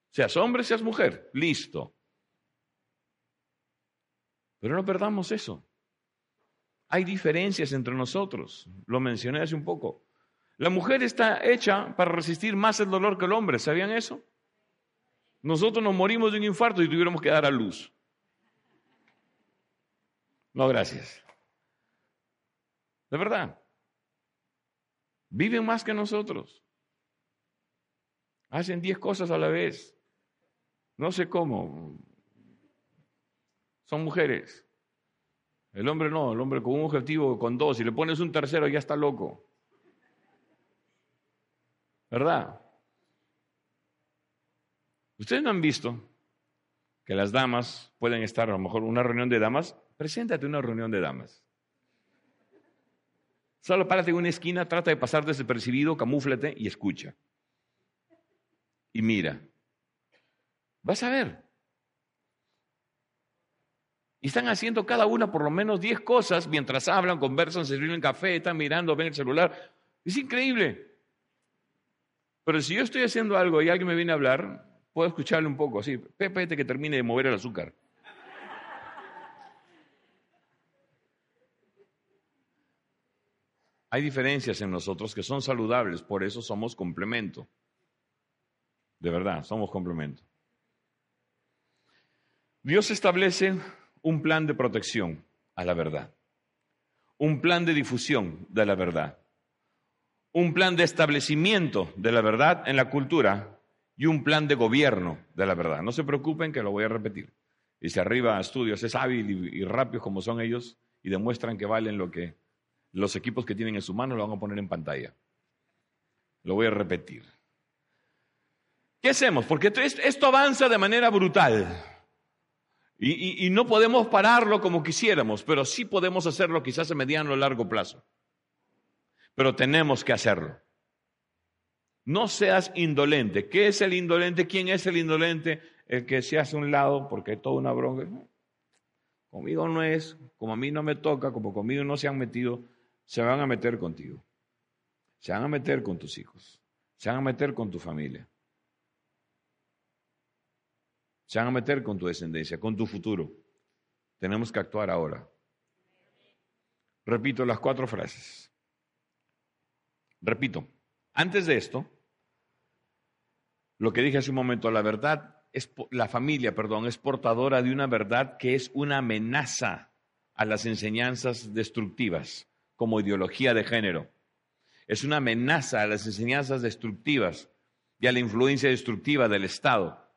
Speaker 1: Seas hombre, seas mujer. Listo. Pero no perdamos eso. Hay diferencias entre nosotros. Lo mencioné hace un poco. La mujer está hecha para resistir más el dolor que el hombre. ¿Sabían eso? Nosotros nos morimos de un infarto y tuviéramos que dar a luz. No, gracias. De verdad. Viven más que nosotros. Hacen diez cosas a la vez. No sé cómo. Son mujeres. El hombre no, el hombre con un objetivo, con dos. Si le pones un tercero ya está loco. ¿Verdad? Ustedes no han visto que las damas pueden estar, a lo mejor, una reunión de damas Preséntate una reunión de damas. Solo párate en una esquina, trata de pasar desapercibido, camúflate y escucha. Y mira. Vas a ver. Y están haciendo cada una por lo menos 10 cosas mientras hablan, conversan, se sirven café, están mirando, ven el celular. Es increíble. Pero si yo estoy haciendo algo y alguien me viene a hablar, puedo escucharle un poco así. Pepe, que termine de mover el azúcar. Hay diferencias en nosotros que son saludables, por eso somos complemento. De verdad, somos complemento. Dios establece un plan de protección a la verdad, un plan de difusión de la verdad, un plan de establecimiento de la verdad en la cultura y un plan de gobierno de la verdad. No se preocupen que lo voy a repetir. Y si arriba estudios es hábil y, rápido como son ellos y demuestran que valen lo que los equipos que tienen en su mano lo van a poner en pantalla. Lo voy a repetir. ¿Qué hacemos? Porque esto avanza de manera brutal. Y, y, no podemos pararlo como quisiéramos, pero sí podemos hacerlo quizás a mediano o largo plazo. Pero tenemos que hacerlo. No seas indolente. ¿Qué es el indolente? ¿Quién es el indolente? El que se hace un lado porque es toda una bronca. Conmigo no es, como a mí no me toca, como conmigo no se han metido, se van a meter contigo. Se van a meter con tus hijos. Se van a meter con tu familia. Se van a meter con tu descendencia, con tu futuro. Tenemos que actuar ahora. Repito las cuatro frases. Repito, antes de esto, lo que dije hace un momento, la verdad es la familia, perdón, es portadora de una verdad que es una amenaza a las enseñanzas destructivas como ideología de género. Es una amenaza a las enseñanzas destructivas y a la influencia destructiva del Estado.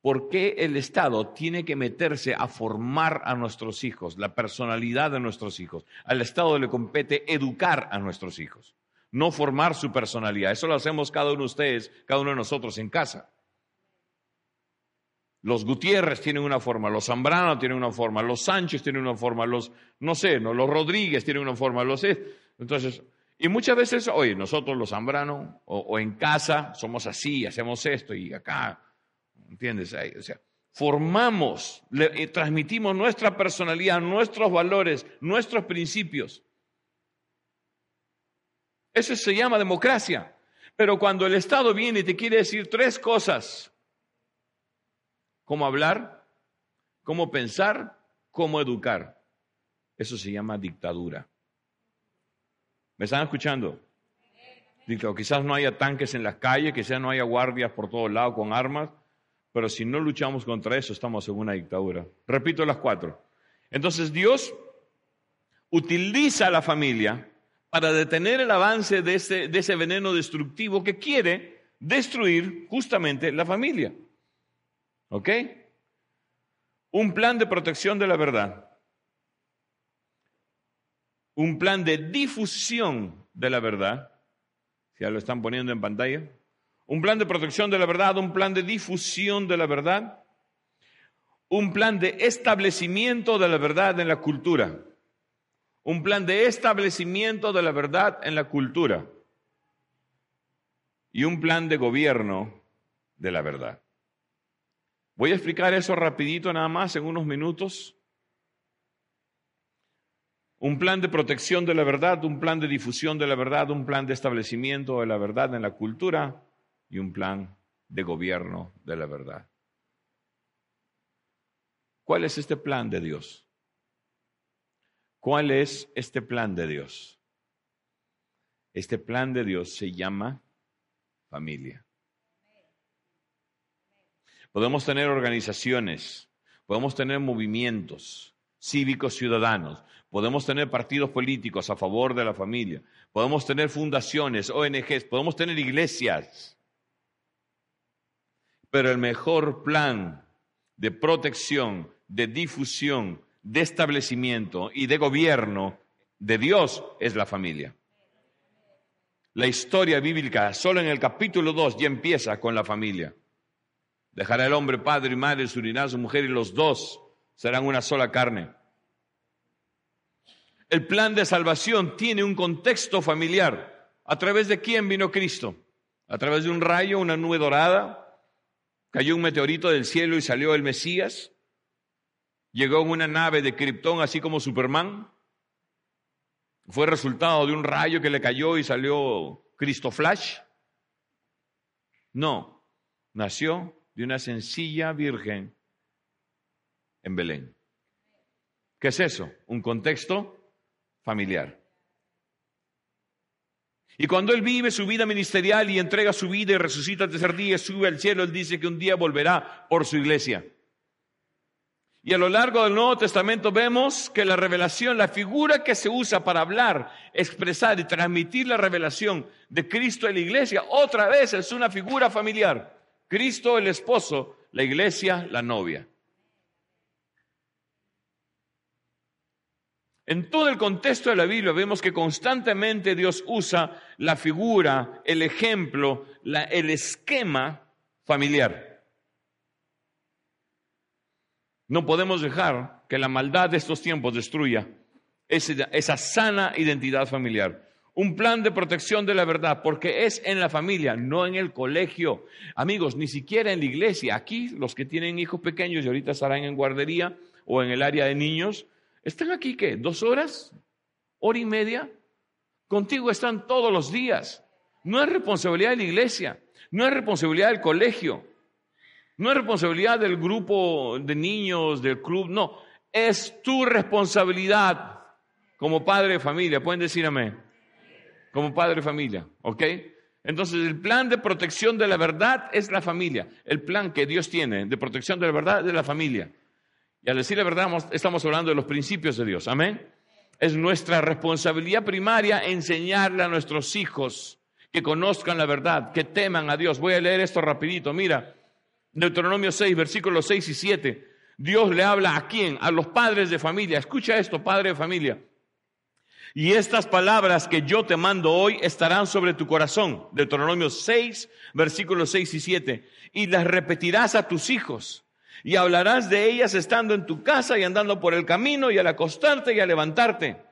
Speaker 1: ¿Por qué el Estado tiene que meterse a formar a nuestros hijos, la personalidad de nuestros hijos? Al Estado le compete educar a nuestros hijos, no formar su personalidad. Eso lo hacemos cada uno de ustedes, cada uno de nosotros en casa. Los Gutiérrez tienen una forma, los Zambrano tienen una forma, los Sánchez tienen una forma, los, no sé, no, los Rodríguez tienen una forma, los... Entonces, y muchas veces, oye, nosotros los Zambrano o, en casa somos así, hacemos esto y acá, ¿entiendes? O sea, formamos, le, transmitimos nuestra personalidad, nuestros valores, nuestros principios. Eso se llama democracia. Pero cuando el Estado viene y te quiere decir tres cosas, cómo hablar, cómo pensar, cómo educar. Eso se llama dictadura. ¿Me están escuchando? quizás no haya tanques en las calles, quizás no haya guardias por todos lados con armas, pero si no luchamos contra eso, estamos en una dictadura. Repito las cuatro. Entonces Dios utiliza a la familia para detener el avance de ese, de ese veneno destructivo que quiere destruir justamente la familia. ¿Ok? Un plan de protección de la verdad. Un plan de difusión de la verdad. Ya lo están poniendo en pantalla. Un plan de protección de la verdad, un plan de difusión de la verdad. Un plan de establecimiento de la verdad en la cultura. Un plan de establecimiento de la verdad en la cultura. Y un plan de gobierno de la verdad. Voy a explicar eso rapidito nada más en unos minutos. Un plan de protección de la verdad, un plan de difusión de la verdad, un plan de establecimiento de la verdad en la cultura y un plan de gobierno de la verdad. ¿Cuál es este plan de Dios? ¿Cuál es este plan de Dios? Este plan de Dios se llama familia. Podemos tener organizaciones, podemos tener movimientos cívicos ciudadanos, podemos tener partidos políticos a favor de la familia, podemos tener fundaciones, ONGs, podemos tener iglesias. Pero el mejor plan de protección, de difusión, de establecimiento y de gobierno de Dios es la familia. La historia bíblica, solo en el capítulo 2, ya empieza con la familia. Dejará el hombre padre y madre, se unirá su mujer y los dos serán una sola carne. El plan de salvación tiene un contexto familiar. ¿A través de quién vino Cristo? ¿A través de un rayo, una nube dorada? ¿Cayó un meteorito del cielo y salió el Mesías? Llegó en una nave de Krypton así como Superman? ¿Fue resultado de un rayo que le cayó y salió Cristo Flash? No, nació de una sencilla virgen en Belén. ¿Qué es eso? Un contexto familiar. Y cuando Él vive su vida ministerial y entrega su vida y resucita el tercer día, sube al cielo, Él dice que un día volverá por su iglesia. Y a lo largo del Nuevo Testamento vemos que la revelación, la figura que se usa para hablar, expresar y transmitir la revelación de Cristo en la iglesia, otra vez es una figura familiar. Cristo el esposo, la iglesia la novia. En todo el contexto de la Biblia vemos que constantemente Dios usa la figura, el ejemplo, el esquema familiar. No podemos dejar que la maldad de estos tiempos destruya esa, sana identidad familiar. Un plan de protección de la verdad, porque es en la familia, no en el colegio. Amigos, ni siquiera en la iglesia. Aquí, los que tienen hijos pequeños y ahorita estarán en guardería o en el área de niños, ¿Están aquí qué? ¿Dos horas? ¿Hora y media? Contigo están todos los días. No es responsabilidad de la iglesia, no es responsabilidad del colegio, no es responsabilidad del grupo de niños, del club, no. Es tu responsabilidad como padre de familia. ¿Pueden decir amén? Como padre de familia, ¿ok? Entonces el plan de protección de la verdad es la familia. El plan que Dios tiene de protección de la verdad es la familia. Y al decir la verdad, estamos hablando de los principios de Dios. Amén. Es nuestra responsabilidad primaria enseñarle a nuestros hijos que conozcan la verdad, que teman a Dios. Voy a leer esto rapidito. Mira, Deuteronomio 6, versículos 6 y 7. Dios le habla a quién? A los padres de familia. Escucha esto, padre de familia. Y estas palabras que yo te mando hoy estarán sobre tu corazón. Deuteronomio 6, versículos 6 y 7. Y las repetirás a tus hijos y hablarás de ellas estando en tu casa y andando por el camino y al acostarte y al levantarte.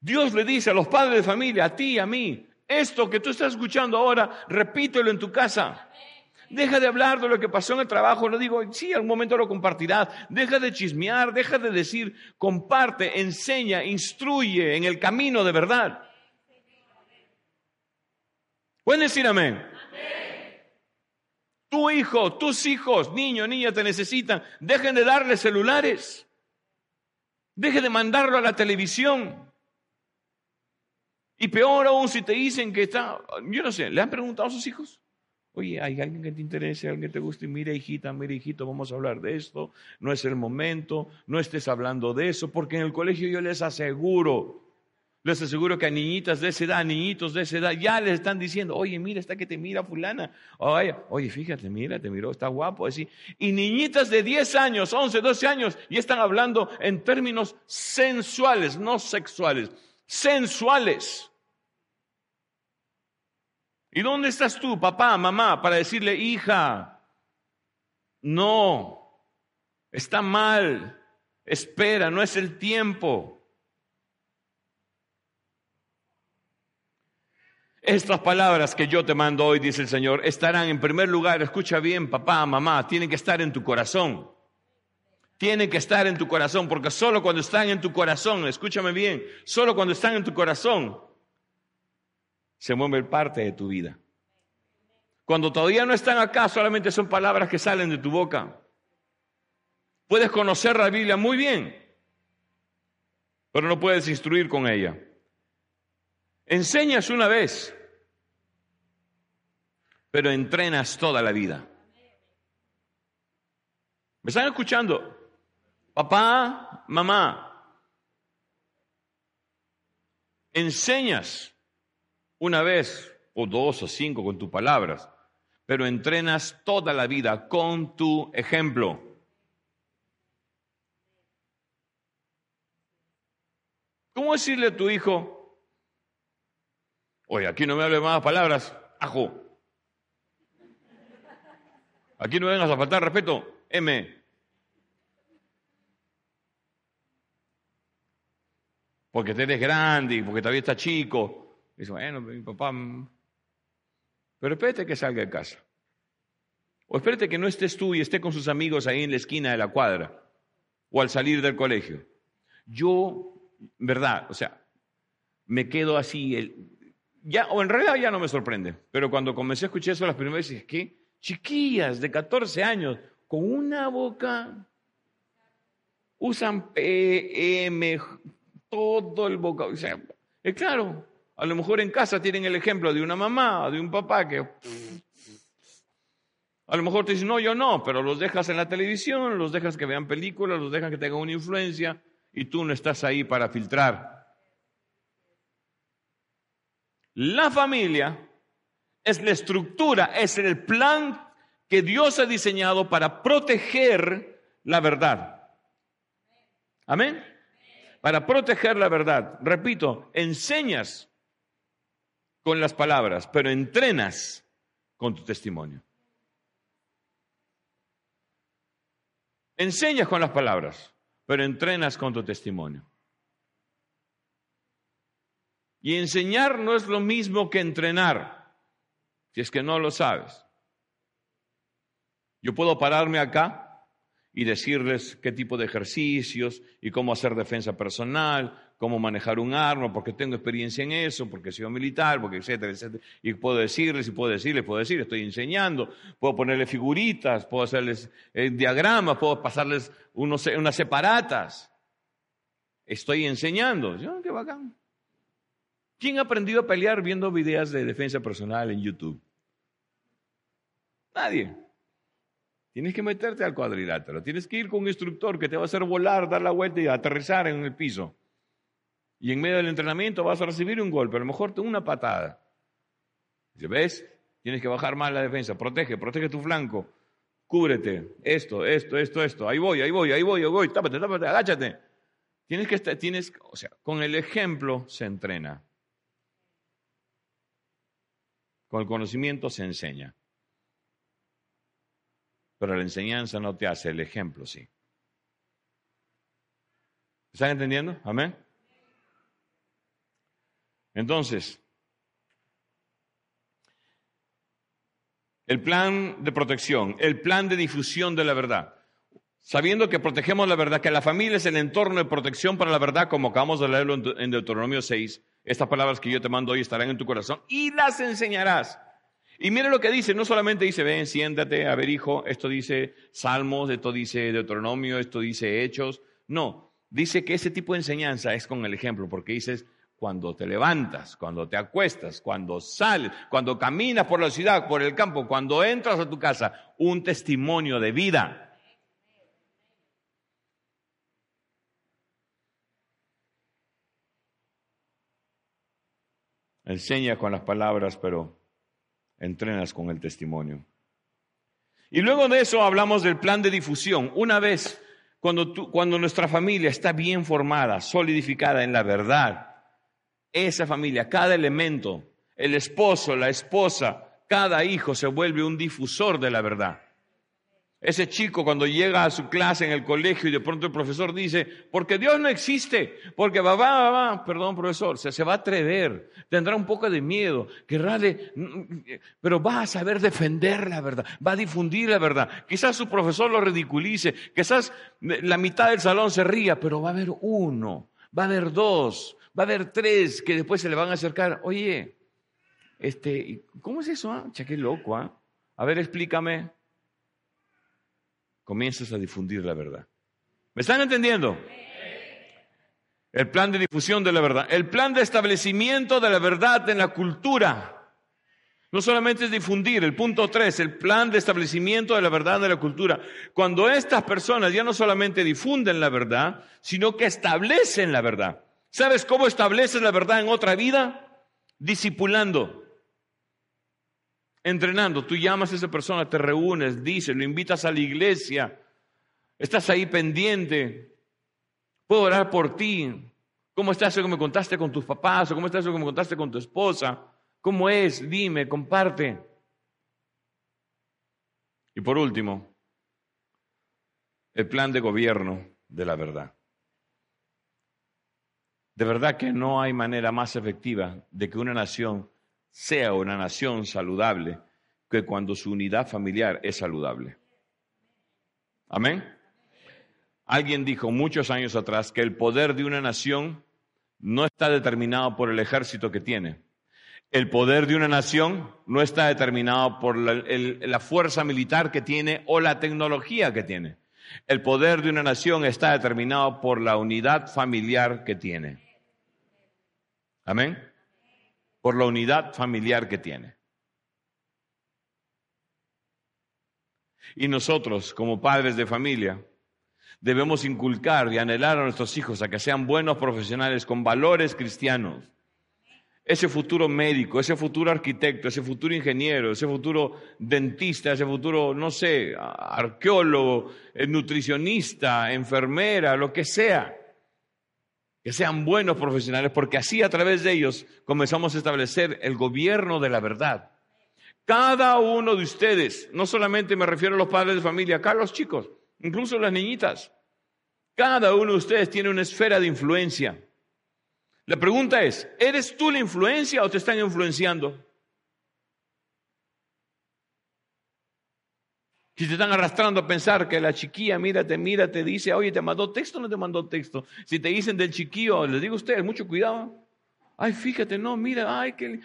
Speaker 1: Dios le dice a los padres de familia, a ti, a mí, esto que tú estás escuchando ahora, repítelo en tu casa. Deja de hablar de lo que pasó en el trabajo, no digo, sí, algún momento lo compartirás. Deja de chismear, deja de decir, comparte, enseña, instruye en el camino de verdad. ¿Pueden decir amén? Tu hijo, tus hijos, niño, niña, te necesitan. Dejen de darle celulares. Dejen de mandarlo a la televisión. Y peor aún si te dicen que está, yo no sé, ¿le han preguntado a sus hijos? Oye, hay alguien que te interese, alguien que te guste, mira hijita, mira hijito, vamos a hablar de esto, no es el momento, no estés hablando de eso, porque en el colegio yo les aseguro les aseguro que a niñitas de esa edad, niñitos de esa edad, ya les están diciendo, oye, mira, está que te mira fulana. Oye, oye, fíjate, mira, te miró, está guapo. Así. Y niñitas de 10 años, 11, 12 años, ya están hablando en términos sensuales, no sexuales, sensuales. ¿Y dónde estás tú, papá, mamá, para decirle, hija, no, está mal, espera, no es el tiempo? Estas palabras que yo te mando hoy, dice el Señor, estarán en primer lugar, escucha bien, papá, mamá, tienen que estar en tu corazón. Tienen que estar en tu corazón, porque solo cuando están en tu corazón, escúchame bien, solo cuando están en tu corazón, se mueve parte de tu vida. Cuando todavía no están acá, solamente son palabras que salen de tu boca. Puedes conocer la Biblia muy bien, pero no puedes instruir con ella. Enseñas una vez, pero entrenas toda la vida. ¿Me están escuchando? Papá, mamá, enseñas una vez o dos o cinco con tus palabras, pero entrenas toda la vida con tu ejemplo. ¿Cómo decirle a tu hijo, Oye, aquí no me hable más palabras, ajo. Aquí no vengas a faltar respeto, M. Porque te eres grande y porque todavía está chico. Dice, bueno, mi papá. Mm". Pero espérate que salga de casa. O espérate que no estés tú y esté con sus amigos ahí en la esquina de la cuadra o al salir del colegio. Yo, verdad, o sea, me quedo así, el, ya, o en realidad ya no me sorprende, pero cuando comencé a escuchar eso las primeras veces, que chiquillas de 14 años con una boca usan PM, todo el boca, o sea, es claro, a lo mejor en casa tienen el ejemplo de una mamá, de un papá que a lo mejor te dicen, no, yo no, pero los dejas en la televisión, los dejas que vean películas, los dejas que tengan una influencia y tú no estás ahí para filtrar. La familia es la estructura, es el plan que Dios ha diseñado para proteger la verdad. Amén. Para proteger la verdad. Repito, enseñas con las palabras, pero entrenas con tu testimonio. Enseñas con las palabras, pero entrenas con tu testimonio. Y enseñar no es lo mismo que entrenar, si es que no lo sabes. Yo puedo pararme acá y decirles qué tipo de ejercicios y cómo hacer defensa personal, cómo manejar un arma, porque tengo experiencia en eso, porque sido militar, porque etcétera, etcétera. Y puedo decirles, y puedo decirles, puedo decir, estoy enseñando, puedo ponerles figuritas, puedo hacerles eh, diagramas, puedo pasarles unos, unas separatas. Estoy enseñando. ¡Qué bacán! ¿Quién ha aprendido a pelear viendo videos de defensa personal en YouTube? Nadie. Tienes que meterte al cuadrilátero. Tienes que ir con un instructor que te va a hacer volar, dar la vuelta y aterrizar en el piso. Y en medio del entrenamiento vas a recibir un golpe, a lo mejor una patada. Dice, ¿ves? Tienes que bajar más la defensa. Protege, protege tu flanco. Cúbrete. Esto, esto, esto, esto. Ahí voy, ahí voy, ahí voy, ahí voy. Tápate, tápate, agáchate. Tienes que estar, tienes, o sea, con el ejemplo se entrena. Con el conocimiento se enseña. Pero la enseñanza no te hace, el ejemplo sí. ¿Están entendiendo? Amén. Entonces, el plan de protección, el plan de difusión de la verdad. Sabiendo que protegemos la verdad, que la familia es el entorno de protección para la verdad, como acabamos de leerlo en Deuteronomio 6, estas palabras que yo te mando hoy estarán en tu corazón y las enseñarás. Y mire lo que dice, no solamente dice, ven, siéntate, a ver hijo, esto dice Salmos, esto dice Deuteronomio, esto dice Hechos. No, dice que ese tipo de enseñanza es con el ejemplo, porque dices, cuando te levantas, cuando te acuestas, cuando sales, cuando caminas por la ciudad, por el campo, cuando entras a tu casa, un testimonio de vida. Enseña con las palabras, pero entrenas con el testimonio. Y luego de eso hablamos del plan de difusión. Una vez, cuando, cuando nuestra familia está bien formada, solidificada en la verdad, esa familia, cada elemento, el esposo, la esposa, cada hijo se vuelve un difusor de la verdad. Ese chico cuando llega a su clase en el colegio y de pronto el profesor dice, porque Dios no existe, porque va, va, va, perdón profesor, se, se va a atrever, tendrá un poco de miedo, querrá de, pero va a saber defender la verdad, va a difundir la verdad. Quizás su profesor lo ridiculice, quizás la mitad del salón se ría, pero va a haber uno, va a haber dos, va a haber tres que después se le van a acercar. Oye, este, ¿cómo es eso? Ah? qué loco, ¿ah? A ver, explícame comienzas a difundir la verdad. ¿Me están entendiendo? El plan de difusión de la verdad. El plan de establecimiento de la verdad en la cultura. No solamente es difundir, el punto tres, el plan de establecimiento de la verdad en la cultura. Cuando estas personas ya no solamente difunden la verdad, sino que establecen la verdad. ¿Sabes cómo estableces la verdad en otra vida? Discipulando entrenando. Tú llamas a esa persona, te reúnes, dices, lo invitas a la iglesia, estás ahí pendiente. Puedo orar por ti. ¿Cómo estás? ¿Cómo me contaste con tus papás? ¿O cómo estás? ¿Cómo me contaste con tu esposa? ¿Cómo es? Dime, comparte. Y por último, el plan de gobierno de la verdad. De verdad que no hay manera más efectiva de que una nación sea una nación saludable que cuando su unidad familiar es saludable. Amén. Alguien dijo muchos años atrás que el poder de una nación no está determinado por el ejército que tiene. El poder de una nación no está determinado por la, fuerza militar que tiene o la tecnología que tiene. El poder de una nación está determinado por la unidad familiar que tiene. Amén. Por la unidad familiar que tiene. Y nosotros, como padres de familia, debemos inculcar y anhelar a nuestros hijos a que sean buenos profesionales con valores cristianos. Ese futuro médico, ese futuro arquitecto, ese futuro ingeniero, ese futuro dentista, ese futuro, no sé, arqueólogo, eh, nutricionista, enfermera, lo que sea. Que sean buenos profesionales, porque así a través de ellos comenzamos a establecer el gobierno de la verdad. Cada uno de ustedes, no solamente me refiero a los padres de familia, acá los chicos, incluso las niñitas, cada uno de ustedes tiene una esfera de influencia. La pregunta es, ¿eres tú la influencia o te están influenciando? Si te están arrastrando a pensar que la chiquilla, mírate, mírate, dice, oye, ¿te mandó texto o no te mandó texto? Si te dicen del chiquillo, les digo a ustedes, mucho cuidado. Ay, fíjate, no, mira, ay, que...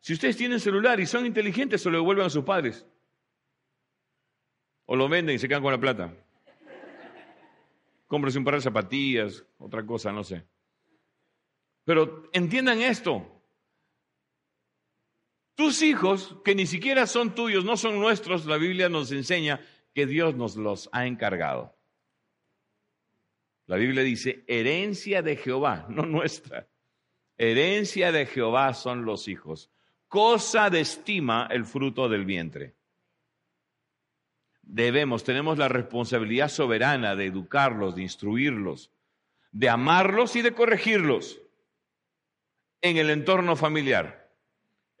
Speaker 1: Si ustedes tienen celular y son inteligentes, se lo devuelven a sus padres. O lo venden y se quedan con la plata. Cómprese un par de zapatillas, otra cosa, no sé. Pero entiendan esto. Tus hijos, que ni siquiera son tuyos, no son nuestros, la Biblia nos enseña que Dios nos los ha encargado. La Biblia dice, herencia de Jehová, no nuestra. Herencia de Jehová son los hijos cosa de estima el fruto del vientre. Debemos, tenemos la responsabilidad soberana de educarlos, de instruirlos, de amarlos y de corregirlos en el entorno familiar.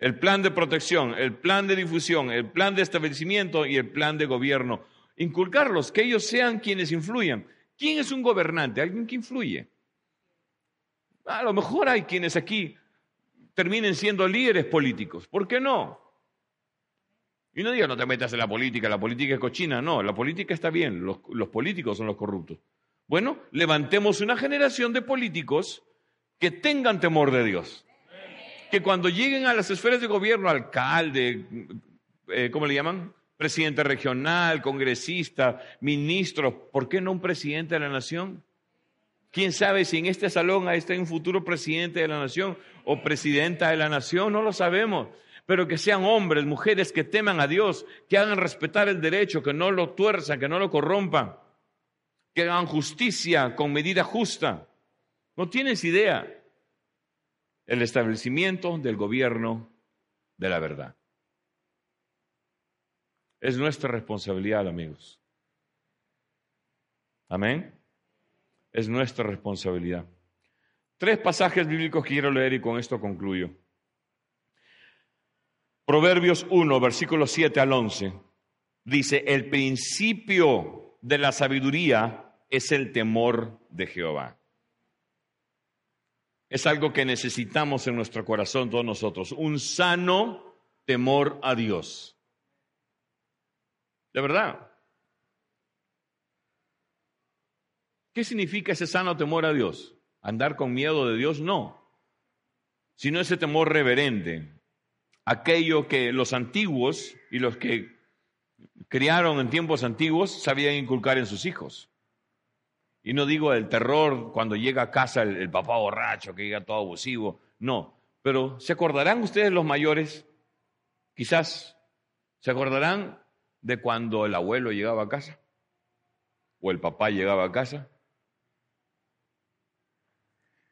Speaker 1: El plan de protección, el plan de difusión, el plan de establecimiento y el plan de gobierno. Inculcarlos, que ellos sean quienes influyan. ¿Quién es un gobernante? Alguien que influye. A lo mejor hay quienes aquí terminen siendo líderes políticos. ¿Por qué no? Y no diga, no te metas en la política, la política es cochina. No, la política está bien, los, los políticos son los corruptos. Bueno, levantemos una generación de políticos que tengan temor de Dios. Que cuando lleguen a las esferas de gobierno, alcalde, eh, ¿cómo le llaman? Presidente regional, congresista, ministro, ¿por qué no un presidente de la nación? ¿Quién sabe si en este salón está un futuro presidente de la nación o presidenta de la nación? No lo sabemos. Pero que sean hombres, mujeres que teman a Dios, que hagan respetar el derecho, que no lo tuerzan, que no lo corrompan, que hagan justicia con medida justa. No tienes idea. El establecimiento del gobierno de la verdad. Es nuestra responsabilidad, amigos. Amén es nuestra responsabilidad. Tres pasajes bíblicos que quiero leer y con esto concluyo. Proverbios 1, versículos 7 al 11, dice, el principio de la sabiduría es el temor de Jehová. Es algo que necesitamos en nuestro corazón todos nosotros, un sano temor a Dios. De verdad, ¿Qué significa ese sano temor a Dios? ¿Andar con miedo de Dios? No, sino ese temor reverente, aquello que los antiguos y los que criaron en tiempos antiguos sabían inculcar en sus hijos. Y no digo el terror cuando llega a casa el, papá borracho, que llega todo abusivo, no, pero ¿se acordarán ustedes los mayores? Quizás, ¿se acordarán de cuando el abuelo llegaba a casa? ¿O el papá llegaba a casa?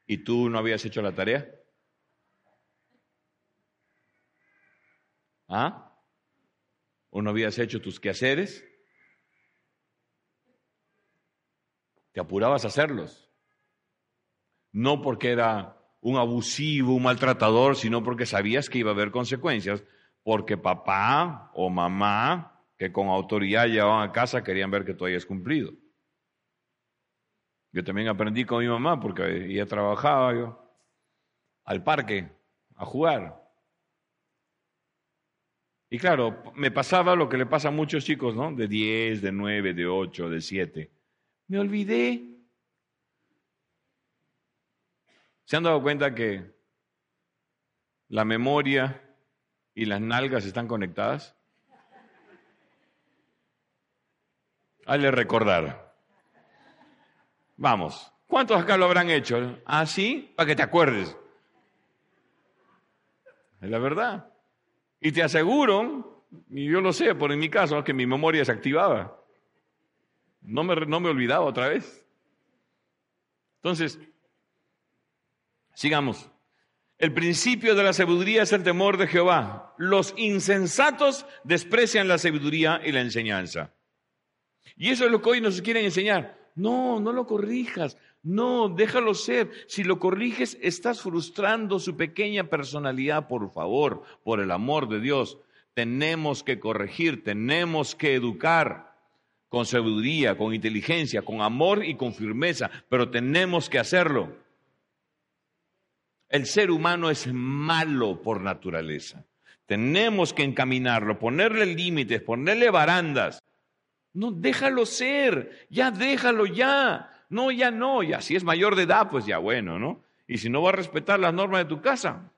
Speaker 1: ¿Y tú no habías hecho la tarea? ¿Ah? ¿O no habías hecho tus quehaceres? Te apurabas a hacerlos. No porque era un abusivo, un maltratador, sino porque sabías que iba a haber consecuencias, porque papá o mamá, que con autoridad llevaban a casa, querían ver que tú hayas cumplido. Yo también aprendí con mi mamá porque ella trabajaba yo al parque a jugar. Y claro, me pasaba lo que le pasa a muchos chicos, ¿no? De 10, de 9, de 8, de 7. Me olvidé. ¿Se han dado cuenta que la memoria y las nalgas están conectadas? Hazle recordar. Vamos. ¿Cuántos acá lo habrán hecho? ¿Ah, sí? Para que te acuerdes. Es la verdad. Y te aseguro, y yo lo sé por en mi caso, que mi memoria se activaba. No me, no me olvidaba otra vez. Entonces, sigamos. El principio de la sabiduría es el temor de Jehová. Los insensatos desprecian la sabiduría y la enseñanza. Y eso es lo que hoy nos quieren enseñar. No, no lo corrijas. No, déjalo ser. Si lo corriges, estás frustrando su pequeña personalidad, por favor, por el amor de Dios. Tenemos que corregir, tenemos que educar con sabiduría, con inteligencia, con amor y con firmeza, pero tenemos que hacerlo. El ser humano es malo por naturaleza. Tenemos que encaminarlo, ponerle límites, ponerle barandas. No, déjalo ser, ya déjalo ya. No, ya no, ya si es mayor de edad, pues ya bueno, ¿no? Y si no va a respetar las normas de tu casa.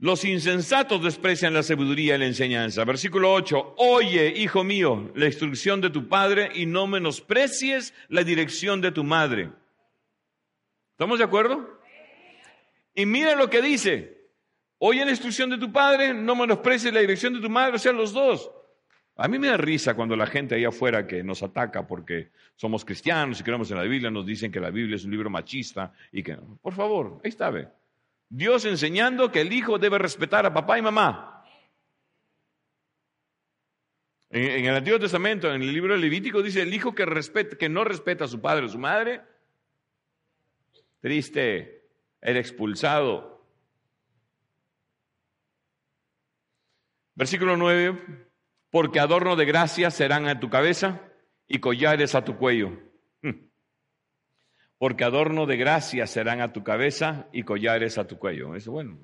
Speaker 1: Los insensatos desprecian la sabiduría y la enseñanza. Versículo 8, oye, hijo mío, la instrucción de tu padre y no menosprecies la dirección de tu madre. ¿Estamos de acuerdo? Y mira lo que dice, oye la instrucción de tu padre, no menosprecies la dirección de tu madre, o sea, los dos. A mí me da risa cuando la gente ahí afuera que nos ataca porque somos cristianos y creemos en la Biblia nos dicen que la Biblia es un libro machista y que, por favor, ahí está, ve. Dios enseñando que el hijo debe respetar a papá y mamá. En, el Antiguo Testamento, en el libro Levítico, dice el hijo que, que no respeta a su padre o su madre, triste, era expulsado. Versículo 9 porque adorno de gracia serán a tu cabeza y collares a tu cuello. Porque adorno de gracia serán a tu cabeza y collares a tu cuello. Eso bueno.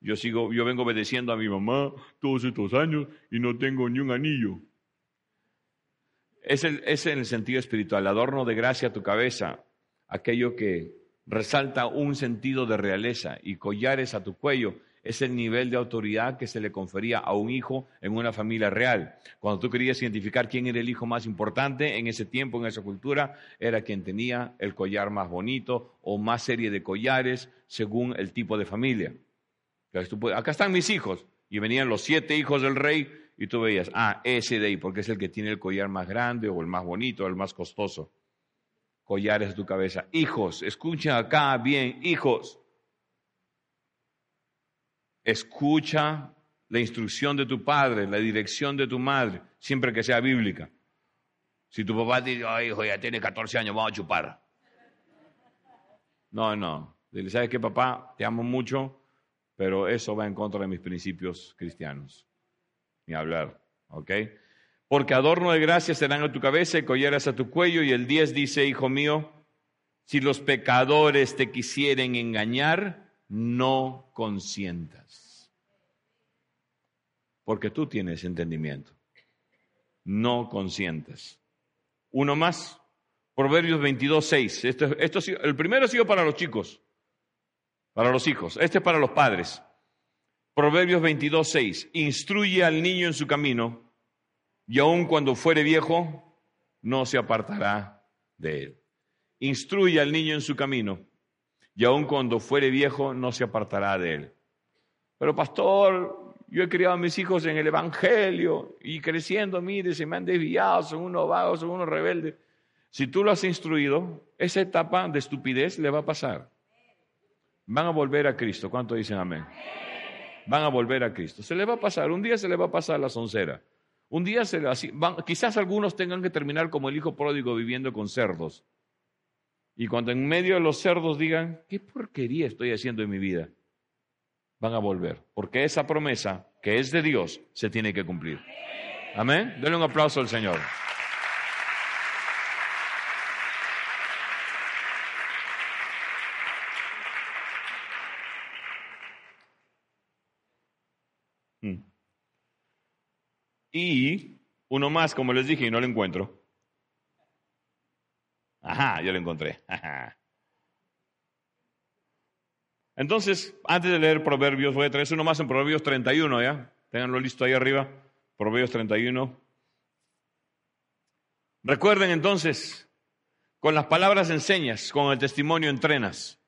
Speaker 1: Yo sigo, yo vengo obedeciendo a mi mamá todos estos años y no tengo ni un anillo. Es, el, es en el sentido espiritual, adorno de gracia a tu cabeza, aquello que resalta un sentido de realeza y collares a tu cuello es el nivel de autoridad que se le confería a un hijo en una familia real. Cuando tú querías identificar quién era el hijo más importante en ese tiempo, en esa cultura, era quien tenía el collar más bonito o más serie de collares según el tipo de familia. acá están mis hijos. Y venían los siete hijos del rey y tú veías, ah, ese de ahí, porque es el que tiene el collar más grande o el más bonito o el más costoso. Collares a tu cabeza. Hijos, escucha acá bien, hijos escucha la instrucción de tu padre, la dirección de tu madre, siempre que sea bíblica. Si tu papá te dice, ay, hijo, ya tiene 14 años, vamos a chupar. No, no. Dile, ¿sabes qué, papá? Te amo mucho, pero eso va en contra de mis principios cristianos. Ni hablar, ¿ok? Porque adorno de gracia serán a tu cabeza y collares a tu cuello. Y el 10 dice, hijo mío, si los pecadores te quisieren engañar, no consientas. Porque tú tienes entendimiento. No consientas. Uno más. Proverbios 22, 6. Esto, el primero ha sido para los chicos, para los hijos. Este es para los padres. Proverbios 22, 6. Instruye al niño en su camino y aun cuando fuere viejo, no se apartará de él. Instruye al niño en su camino y aun cuando fuere viejo no se apartará de él. Pero pastor, yo he criado a mis hijos en el Evangelio y creciendo, mire, se me han desviado, son unos vagos, son unos rebeldes. Si tú lo has instruido, esa etapa de estupidez le va a pasar. Van a volver a Cristo. ¿Cuánto dicen amén? Van a volver a Cristo. Se le va a pasar, un día se le va a pasar la soncera. Un día se le, van, quizás algunos tengan que terminar como el hijo pródigo viviendo con cerdos. Y cuando en medio de los cerdos digan, ¿qué porquería estoy haciendo en mi vida? Van a volver, porque esa promesa que es de Dios se tiene que cumplir. Amén. Denle un aplauso al Señor. Mm. Y uno más, como les dije, y no lo encuentro. Ajá, yo lo encontré. Entonces, antes de leer Proverbios, voy a traer uno más en Proverbios 31, ¿ya? Ténganlo listo ahí arriba. Proverbios 31. Recuerden entonces, con las palabras enseñas, con el testimonio entrenas.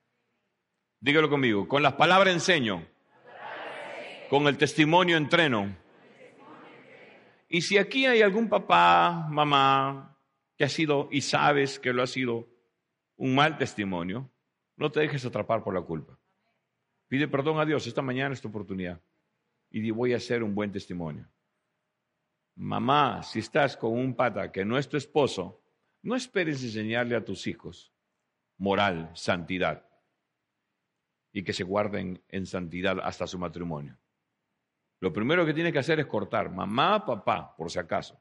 Speaker 1: Dígalo conmigo, con las palabras enseño, con el testimonio entreno. Y si aquí hay algún papá, mamá, que ha sido y sabes que lo ha sido un mal testimonio, no te dejes atrapar por la culpa. Pide perdón a Dios, esta mañana es tu oportunidad. Y voy a hacer un buen testimonio. Mamá, si estás con un pata que no es tu esposo, no esperes enseñarle a tus hijos moral, santidad, y que se guarden en santidad hasta su matrimonio. Lo primero que tienes que hacer es cortar, mamá, papá, por si acaso.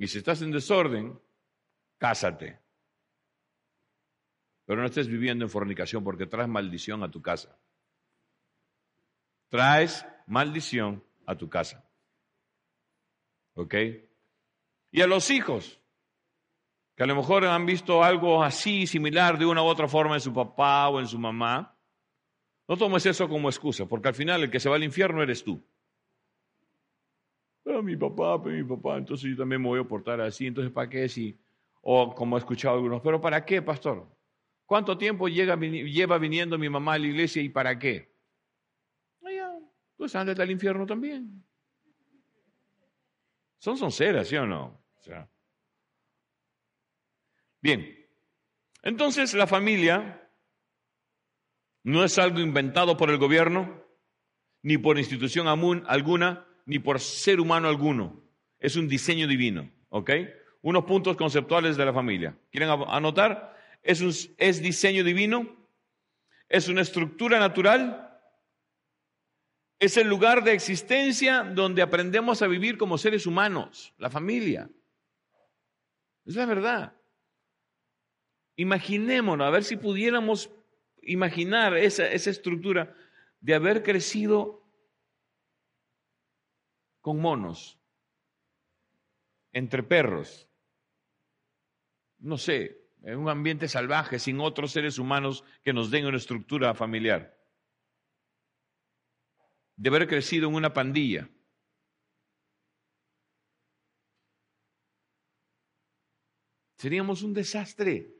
Speaker 1: Y si estás en desorden, cásate. Pero no estés viviendo en fornicación porque traes maldición a tu casa. Traes maldición a tu casa. ¿Ok? Y a los hijos, que a lo mejor han visto algo así, similar de una u otra forma en su papá o en su mamá, no tomes eso como excusa, porque al final el que se va al infierno eres tú. Mi papá, pero mi papá, entonces yo también me voy a portar así, entonces ¿para qué si? O como he escuchado algunos, pero ¿para qué, pastor? ¿Cuánto tiempo llega, lleva viniendo mi mamá a la iglesia y para qué? pues ándate al infierno también. Son sinceras, ¿sí o no? Bien, entonces la familia no es algo inventado por el gobierno, ni por institución alguna, ni por ser humano alguno. Es un diseño divino, ¿ok? Unos puntos conceptuales de la familia. ¿Quieren anotar? Es, un, es diseño divino, es una estructura natural, es el lugar de existencia donde aprendemos a vivir como seres humanos, la familia. Es la verdad. Imaginémonos, a ver si pudiéramos imaginar esa, esa estructura de haber crecido con monos, entre perros, no sé, en un ambiente salvaje, sin otros seres humanos que nos den una estructura familiar de haber crecido en una pandilla. Seríamos un desastre.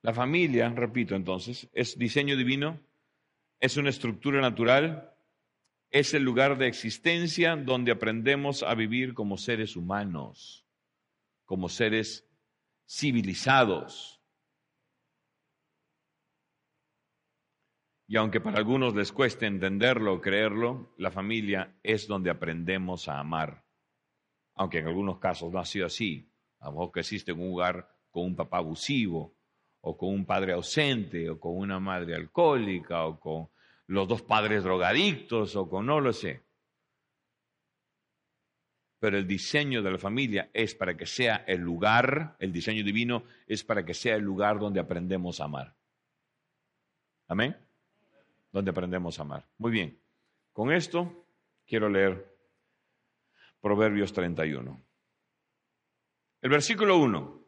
Speaker 1: La familia, repito entonces, es diseño divino, es una estructura natural, es el lugar de existencia donde aprendemos a vivir como seres humanos, como seres civilizados. Y aunque para algunos les cueste entenderlo o creerlo, la familia es donde aprendemos a amar. Aunque en algunos casos no ha sido así. A lo mejor que existe en un lugar con un papá abusivo, o con un padre ausente, o con una madre alcohólica, o con los dos padres drogadictos, o con no lo sé. Pero el diseño de la familia es para que sea el lugar, el diseño divino es para que sea el lugar donde aprendemos a amar. Amén donde aprendemos a amar. Muy bien, con esto quiero leer Proverbios 31. El versículo 1.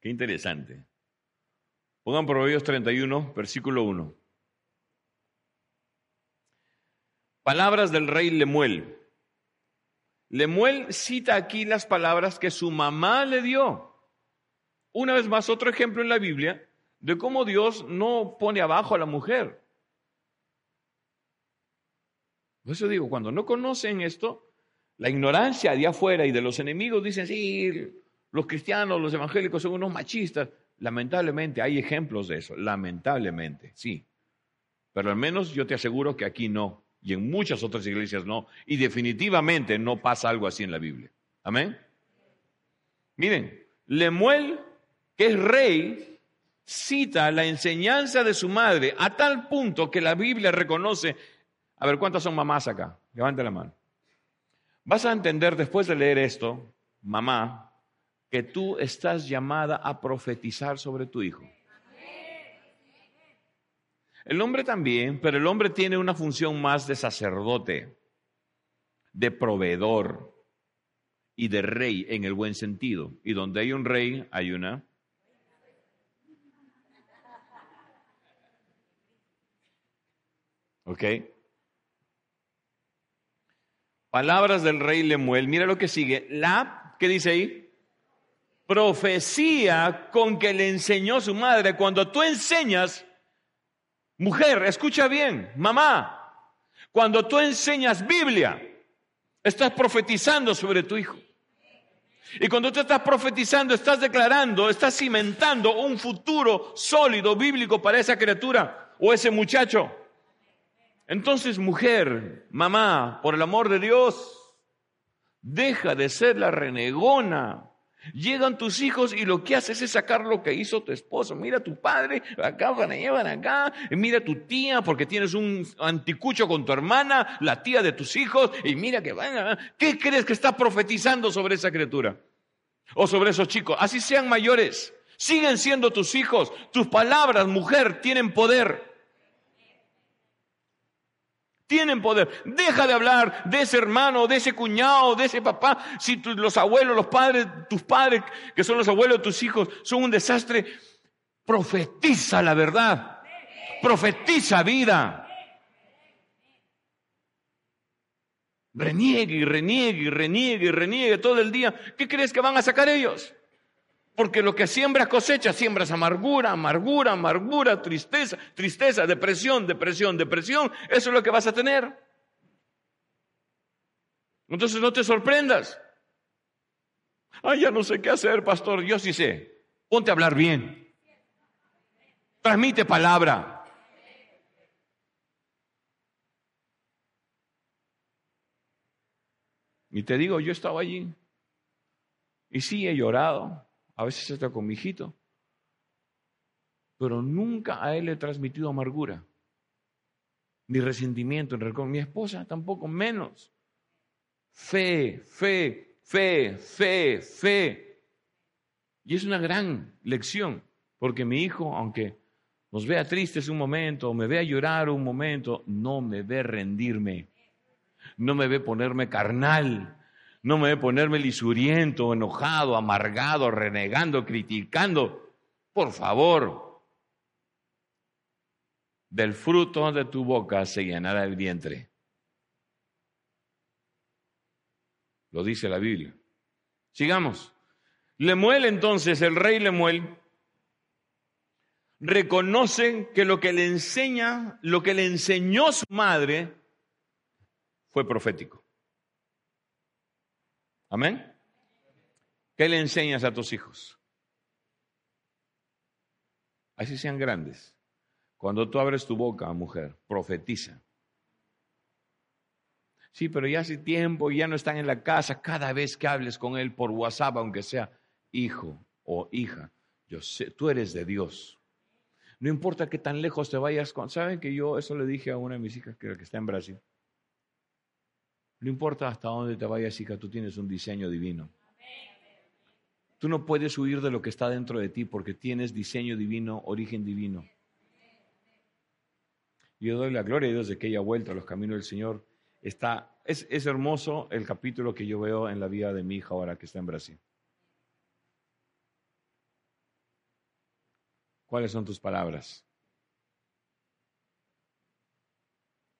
Speaker 1: Qué interesante. Pongan Proverbios 31, versículo 1. Palabras del rey Lemuel. Lemuel cita aquí las palabras que su mamá le dio. Una vez más, otro ejemplo en la Biblia de cómo Dios no pone abajo a la mujer. Por eso digo, cuando no conocen esto, la ignorancia de afuera y de los enemigos dicen, sí, los cristianos, los evangélicos son unos machistas. Lamentablemente hay ejemplos de eso, lamentablemente, sí. Pero al menos yo te aseguro que aquí no, y en muchas otras iglesias no, y definitivamente no pasa algo así en la Biblia. Amén. Miren, Lemuel, que es rey, cita la enseñanza de su madre a tal punto que la Biblia reconoce a ver, ¿cuántas son mamás acá? Levante la mano. Vas a entender después de leer esto, mamá, que tú estás llamada a profetizar sobre tu hijo. El hombre también, pero el hombre tiene una función más de sacerdote, de proveedor y de rey en el buen sentido. Y donde hay un rey, hay una... ¿Ok? Palabras del rey Lemuel. Mira lo que sigue. La, ¿qué dice ahí? Profecía con que le enseñó su madre. Cuando tú enseñas, mujer, escucha bien, mamá, cuando tú enseñas Biblia, estás profetizando sobre tu hijo. Y cuando tú estás profetizando, estás declarando, estás cimentando un futuro sólido, bíblico para esa criatura o ese muchacho. Entonces, mujer, mamá, por el amor de Dios, deja de ser la renegona. Llegan tus hijos y lo que haces es sacar lo que hizo tu esposo. Mira tu padre, acá van a llevar acá. Mira tu tía, porque tienes un anticucho con tu hermana, la tía de tus hijos. Y mira que van a... ¿Qué crees que está profetizando sobre esa criatura? O sobre esos chicos. Así sean mayores. Siguen siendo tus hijos. Tus palabras, mujer, tienen poder tienen poder. Deja de hablar de ese hermano, de ese cuñado, de ese papá. Si los abuelos, los padres, tus padres, que son los abuelos de tus hijos, son un desastre, profetiza la verdad. Profetiza vida. Reniegue y reniegue y reniegue y reniegue todo el día. ¿Qué crees que van a sacar ellos? Porque lo que siembras cosecha, siembras amargura, amargura, amargura, tristeza, tristeza, depresión, depresión, depresión. Eso es lo que vas a tener. Entonces no te sorprendas. Ay, ya no sé qué hacer, pastor. Yo sí sé. Ponte a hablar bien. Transmite palabra. Y te digo, yo estaba allí. Y sí, he llorado a veces está con mi hijito, pero nunca a él le he transmitido amargura, ni resentimiento en con mi esposa tampoco menos. Fe, fe, fe, fe, fe. Y es una gran lección, porque mi hijo, aunque nos vea tristes un momento, o me vea llorar un momento, no me ve rendirme, no me ve ponerme carnal, no me voy a ponerme lisuriento, enojado, amargado, renegando, criticando. Por favor, del fruto de tu boca se llenará el vientre. Lo dice la Biblia. Sigamos. Lemuel entonces, el rey Lemuel, reconoce que lo que le enseña, lo que le enseñó su madre, fue profético. Amén. ¿Qué le enseñas a tus hijos? Así sean grandes. Cuando tú abres tu boca, mujer, profetiza. Sí, pero ya hace tiempo y ya no están en la casa. Cada vez que hables con él por WhatsApp, aunque sea hijo o hija, yo sé, tú eres de Dios. No importa que tan lejos te vayas. ¿Saben que yo eso le dije a una de mis hijas que está en Brasil? No importa hasta dónde te vayas, hija, tú tienes un diseño divino. Tú no puedes huir de lo que está dentro de ti porque tienes diseño divino, origen divino. Yo doy la gloria a Dios de que haya vuelto a los caminos del Señor. Está, es, es hermoso el capítulo que yo veo en la vida de mi hija ahora que está en Brasil. ¿Cuáles son tus palabras?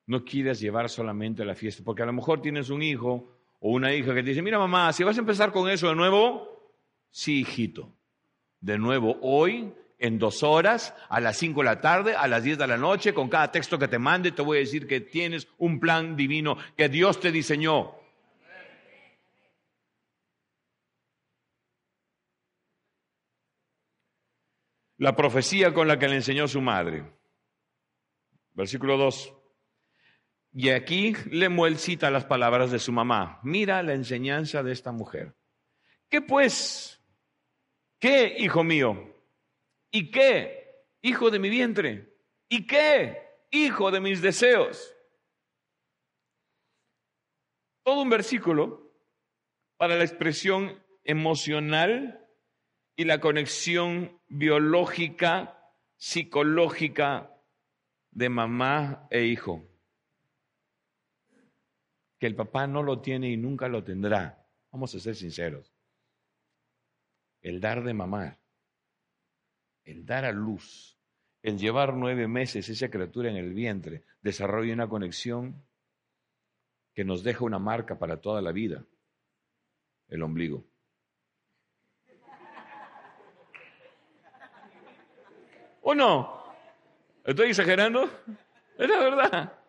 Speaker 1: No quieras llevar solamente la fiesta, porque a lo mejor tienes un hijo o una hija que te dice, mira mamá, si vas a empezar con eso de nuevo, sí, hijito, de nuevo hoy, en dos horas, a las cinco de la tarde, a las diez de la noche, con cada texto que te mande, te voy a decir que tienes un plan divino que Dios te diseñó. La profecía con la que le enseñó su madre. Versículo 2. Y aquí Lemuel cita las palabras de su mamá. Mira la enseñanza de esta mujer. ¿Qué pues? ¿Qué, hijo mío? ¿Y qué, hijo de mi vientre? ¿Y qué, hijo de mis deseos? Todo un versículo para la expresión emocional y la conexión biológica, psicológica de mamá e hijo. Que el papá no lo tiene y nunca lo tendrá. Vamos a ser sinceros. El dar de mamar, el dar a luz, el llevar nueve meses esa criatura en el vientre, desarrolla una conexión que nos deja una marca para toda la vida, el ombligo. ¿O no? ¿Estoy exagerando? Es la verdad.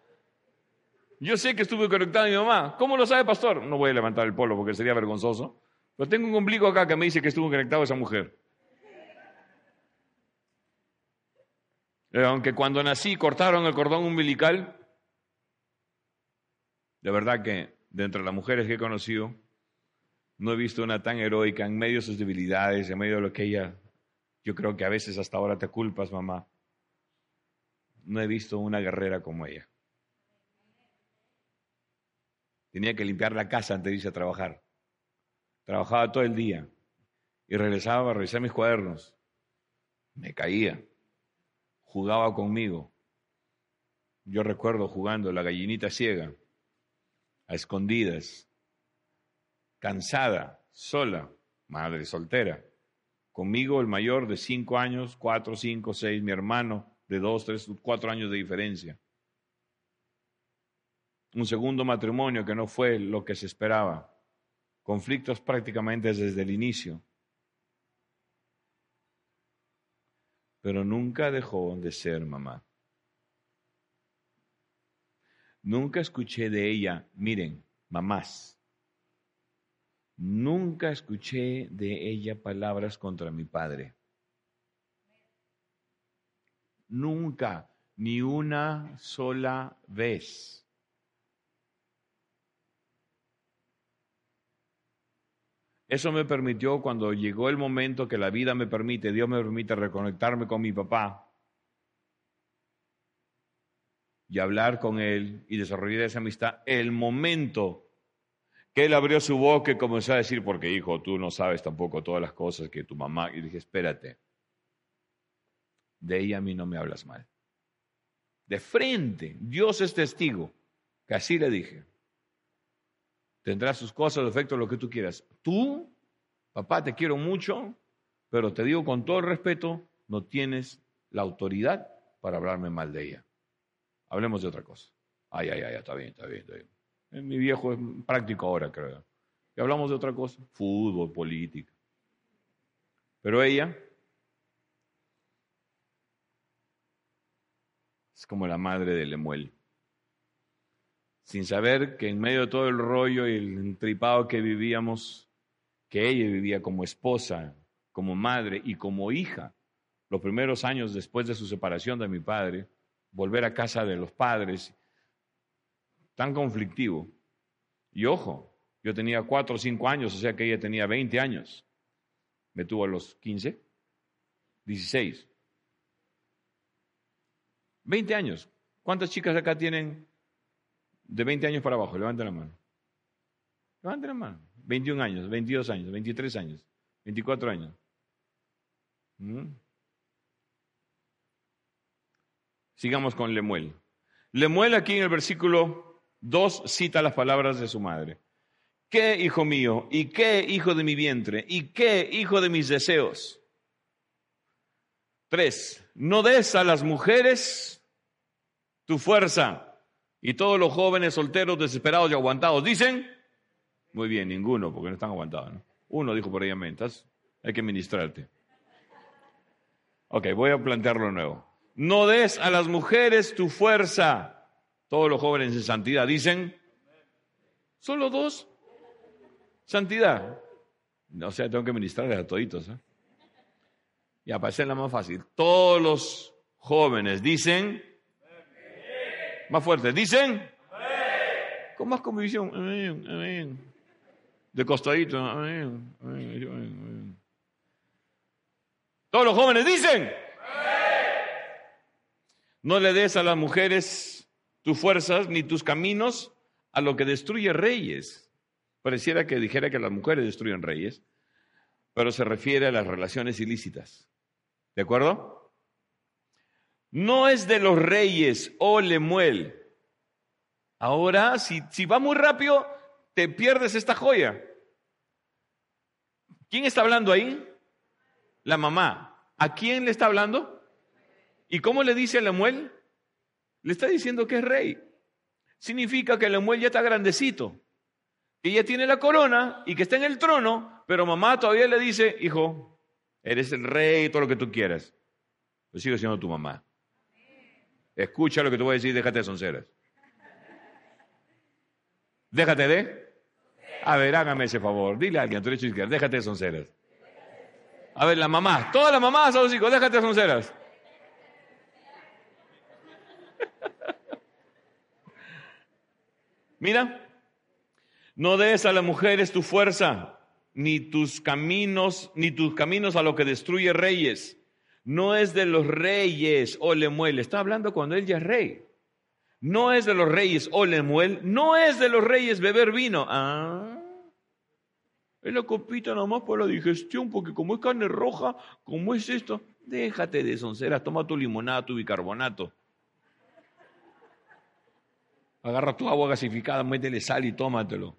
Speaker 1: Yo sé que estuve conectado a mi mamá. ¿Cómo lo sabe, pastor? No voy a levantar el polo porque sería vergonzoso. Pero tengo un ombligo acá que me dice que estuvo conectado a esa mujer. Eh, aunque cuando nací cortaron el cordón umbilical, de verdad que de entre las mujeres que he conocido, no he visto una tan heroica en medio de sus debilidades, en medio de lo que ella, yo creo que a veces hasta ahora te culpas, mamá no he visto una guerrera como ella. Tenía que limpiar la casa antes de irse a trabajar. Trabajaba todo el día y regresaba a revisar mis cuadernos. Me caía. Jugaba conmigo. Yo recuerdo jugando la gallinita ciega, a escondidas, cansada, sola, madre soltera. Conmigo el mayor de cinco años, cuatro, cinco, seis, mi hermano, de dos, tres, cuatro años de diferencia. Un segundo matrimonio que no fue lo que se esperaba. Conflictos prácticamente desde el inicio. Pero nunca dejó de ser mamá. Nunca escuché de ella, miren, mamás. Nunca escuché de ella palabras contra mi padre. Nunca, ni una sola vez. Eso me permitió cuando llegó el momento que la vida me permite, Dios me permite reconectarme con mi papá y hablar con él y desarrollar esa amistad. El momento que él abrió su boca y comenzó a decir, porque hijo, tú no sabes tampoco todas las cosas que tu mamá, y dije, espérate, de ella a mí no me hablas mal. De frente, Dios es testigo, que así le dije. Tendrás sus cosas, defectos, lo que tú quieras. Tú, papá, te quiero mucho, pero te digo con todo el respeto, no tienes la autoridad para hablarme mal de ella. Hablemos de otra cosa. Ay, ay, ay, está bien, está bien, está bien. Eh, mi viejo es práctico ahora, creo. Y hablamos de otra cosa, fútbol, política. Pero ella Es como la madre de Lemuel. Sin saber que en medio de todo el rollo y el entripado que vivíamos, que ella vivía como esposa, como madre y como hija, los primeros años después de su separación de mi padre, volver a casa de los padres, tan conflictivo. Y ojo, yo tenía cuatro o cinco años, o sea que ella tenía 20 años. Me tuvo a los 15, 16. 20 años. ¿Cuántas chicas acá tienen de 20 años para abajo? Levanten la mano. Levanten la mano. 21 años, 22 años, 23 años, 24 años. ¿Mm? Sigamos con Lemuel. Lemuel aquí en el versículo 2 cita las palabras de su madre. ¿Qué hijo mío? ¿Y qué hijo de mi vientre? ¿Y qué hijo de mis deseos? Tres, no des a las mujeres tu fuerza. Y todos los jóvenes solteros, desesperados y aguantados dicen, muy bien, ninguno, porque no están aguantados. Uno dijo por ahí, mentas, hay que ministrarte. Ok, voy a plantearlo nuevo. No des a las mujeres tu fuerza. Todos los jóvenes en santidad dicen, solo dos, santidad. O sea, tengo que ministrarles a toditos. ¿eh? Y a la más fácil. Todos los jóvenes dicen, más fuerte, dicen, con más convicción, amén, amén. De costadito, amén, amén, Todos los jóvenes dicen, no le des a las mujeres tus fuerzas ni tus caminos a lo que destruye reyes. Pareciera que dijera que las mujeres destruyen reyes, pero se refiere a las relaciones ilícitas. ¿De acuerdo? No es de los reyes, oh Lemuel. Ahora, si, va muy rápido, te pierdes esta joya. ¿Quién está hablando ahí? La mamá. ¿A quién le está hablando? ¿Y cómo le dice a Lemuel? Le está diciendo que es rey. Significa que Lemuel ya está grandecito, que ya tiene la corona y que está en el trono, pero mamá todavía le dice, hijo, eres el rey, todo lo que tú quieras. Yo sigo siendo tu mamá. Escucha lo que te voy a decir, déjate de sonceras. Déjate de. A ver, hágame ese favor. Dile a alguien, tu derecho izquierda, déjate de sonceras. A ver, la mamá, todas las mamás a los hijos, déjate de sonceras. Mira, no des a las mujeres tu fuerza, ni tus caminos, ni tus caminos a lo que destruye reyes. No es de los reyes, o Lemuel. Está hablando cuando él ya es rey. No es de los reyes, o Lemuel. No es de los reyes beber vino. Ah. Es la copita nomás para la digestión, porque como es carne roja, como es esto, déjate de sonceras, toma tu limonada, tu bicarbonato. Agarra tu agua gasificada, métele sal y tómatelo.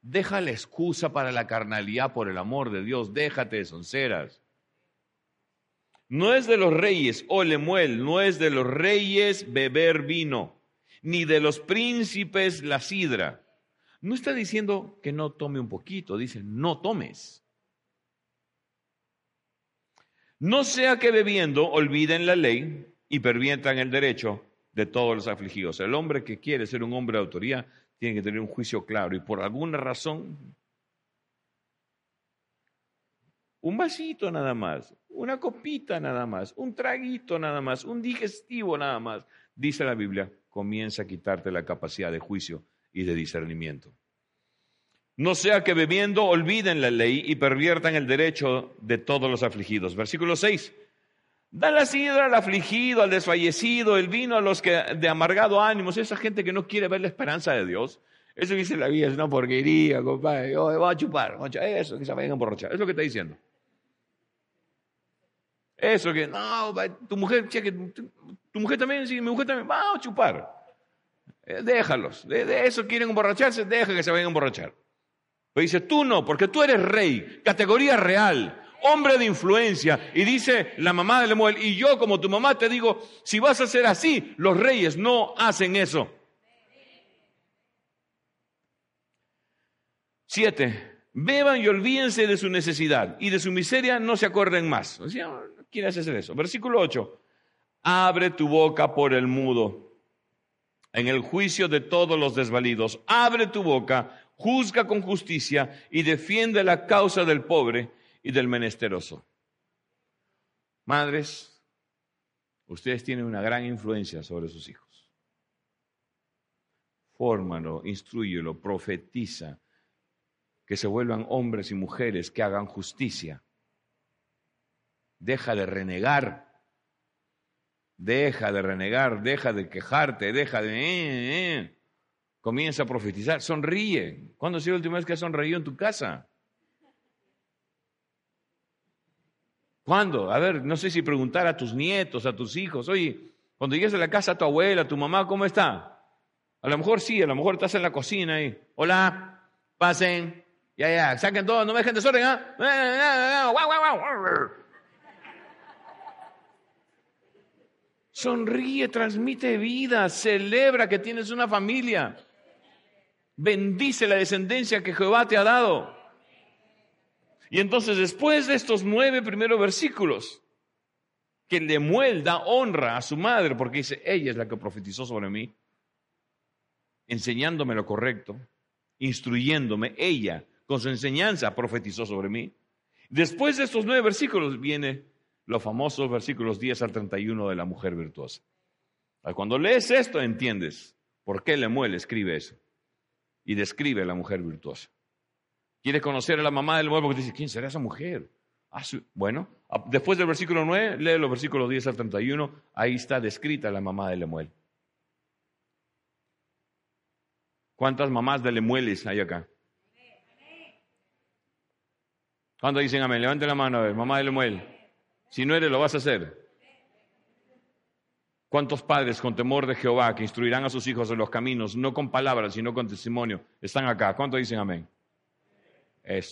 Speaker 1: Deja la excusa para la carnalidad por el amor de Dios, déjate de sonceras. No es de los reyes, oh Lemuel, no es de los reyes beber vino, ni de los príncipes la sidra no está diciendo que no tome un poquito, dice no tomes. No sea que bebiendo olviden la ley y pervientan el derecho de todos los afligidos. El hombre que quiere ser un hombre de autoridad tiene que tener un juicio claro y por alguna razón un vasito nada más, una copita nada más, un traguito nada más, un digestivo nada más, dice la Biblia, comienza a quitarte la capacidad de juicio y de discernimiento. No sea que bebiendo olviden la ley y perviertan el derecho de todos los afligidos. Versículo 6. Da la sidra al afligido, al desfallecido, el vino a los que de amargado ánimo, esa gente que no quiere ver la esperanza de Dios. Eso dice la vida es una porquería, compadre. Yo voy a chupar, eso, que se vayan a. Es lo que está diciendo. Eso que, no, tu mujer, cheque, tu, mujer también, sí, mi mujer también, va a chupar. Eh, déjalos. De, eso quieren emborracharse, deja que se vayan a emborrachar. Pero dice, tú no, porque tú eres rey, categoría real, hombre de influencia. Y dice la mamá de Lemuel, y yo como tu mamá te digo, si vas a ser así, los reyes no hacen eso. Siete, beban y olvídense de su necesidad y de su miseria no se acuerden más. No quieres hacer eso. Versículo 8, abre tu boca por el mudo en el juicio de todos los desvalidos. Abre tu boca, juzga con justicia y defiende la causa del pobre y del menesteroso. Madres, ustedes tienen una gran influencia sobre sus hijos. Fórmalo, instruyelo, profetiza, que se vuelvan hombres y mujeres que hagan justicia. Deja de renegar Deja de renegar, deja de quejarte, deja de... Eh, eh. Comienza a profetizar, sonríe. ¿Cuándo ha sido la última vez que has sonreído en tu casa? ¿Cuándo? A ver, no sé si preguntar a tus nietos, a tus hijos, oye, cuando llegues a la casa a tu abuela, a tu mamá, ¿cómo está? A lo mejor sí, a lo mejor estás en la cocina y, hola, pasen, ya, ya, saquen todo, no me dejen desorden, ¿ah? Sonríe, transmite vida, celebra que tienes una familia. Bendice la descendencia que Jehová te ha dado. Y entonces después de estos nueve primeros versículos, que Lemuel da honra a su madre porque dice, ella es la que profetizó sobre mí, enseñándome lo correcto, instruyéndome, ella con su enseñanza profetizó sobre mí. Después de estos nueve versículos viene los famosos versículos 10 al 31 de la mujer virtuosa. Cuando lees esto entiendes por qué Lemuel escribe eso y describe a la mujer virtuosa. ¿Quieres conocer a la mamá de Lemuel? Porque te dice, ¿quién será esa mujer? Ah, bueno, después del versículo 9, lee los versículos 10 al 31, ahí está descrita la mamá de Lemuel. ¿Cuántas mamás de Lemueles hay acá? ¿Cuántos dicen amén? Levante la mano a ver, mamá de Lemuel. Si no eres, lo vas a hacer. ¿Cuántos padres con temor de Jehová que instruirán a sus hijos en los caminos, no con palabras, sino con testimonio, están acá? ¿Cuántos dicen amén? Eso.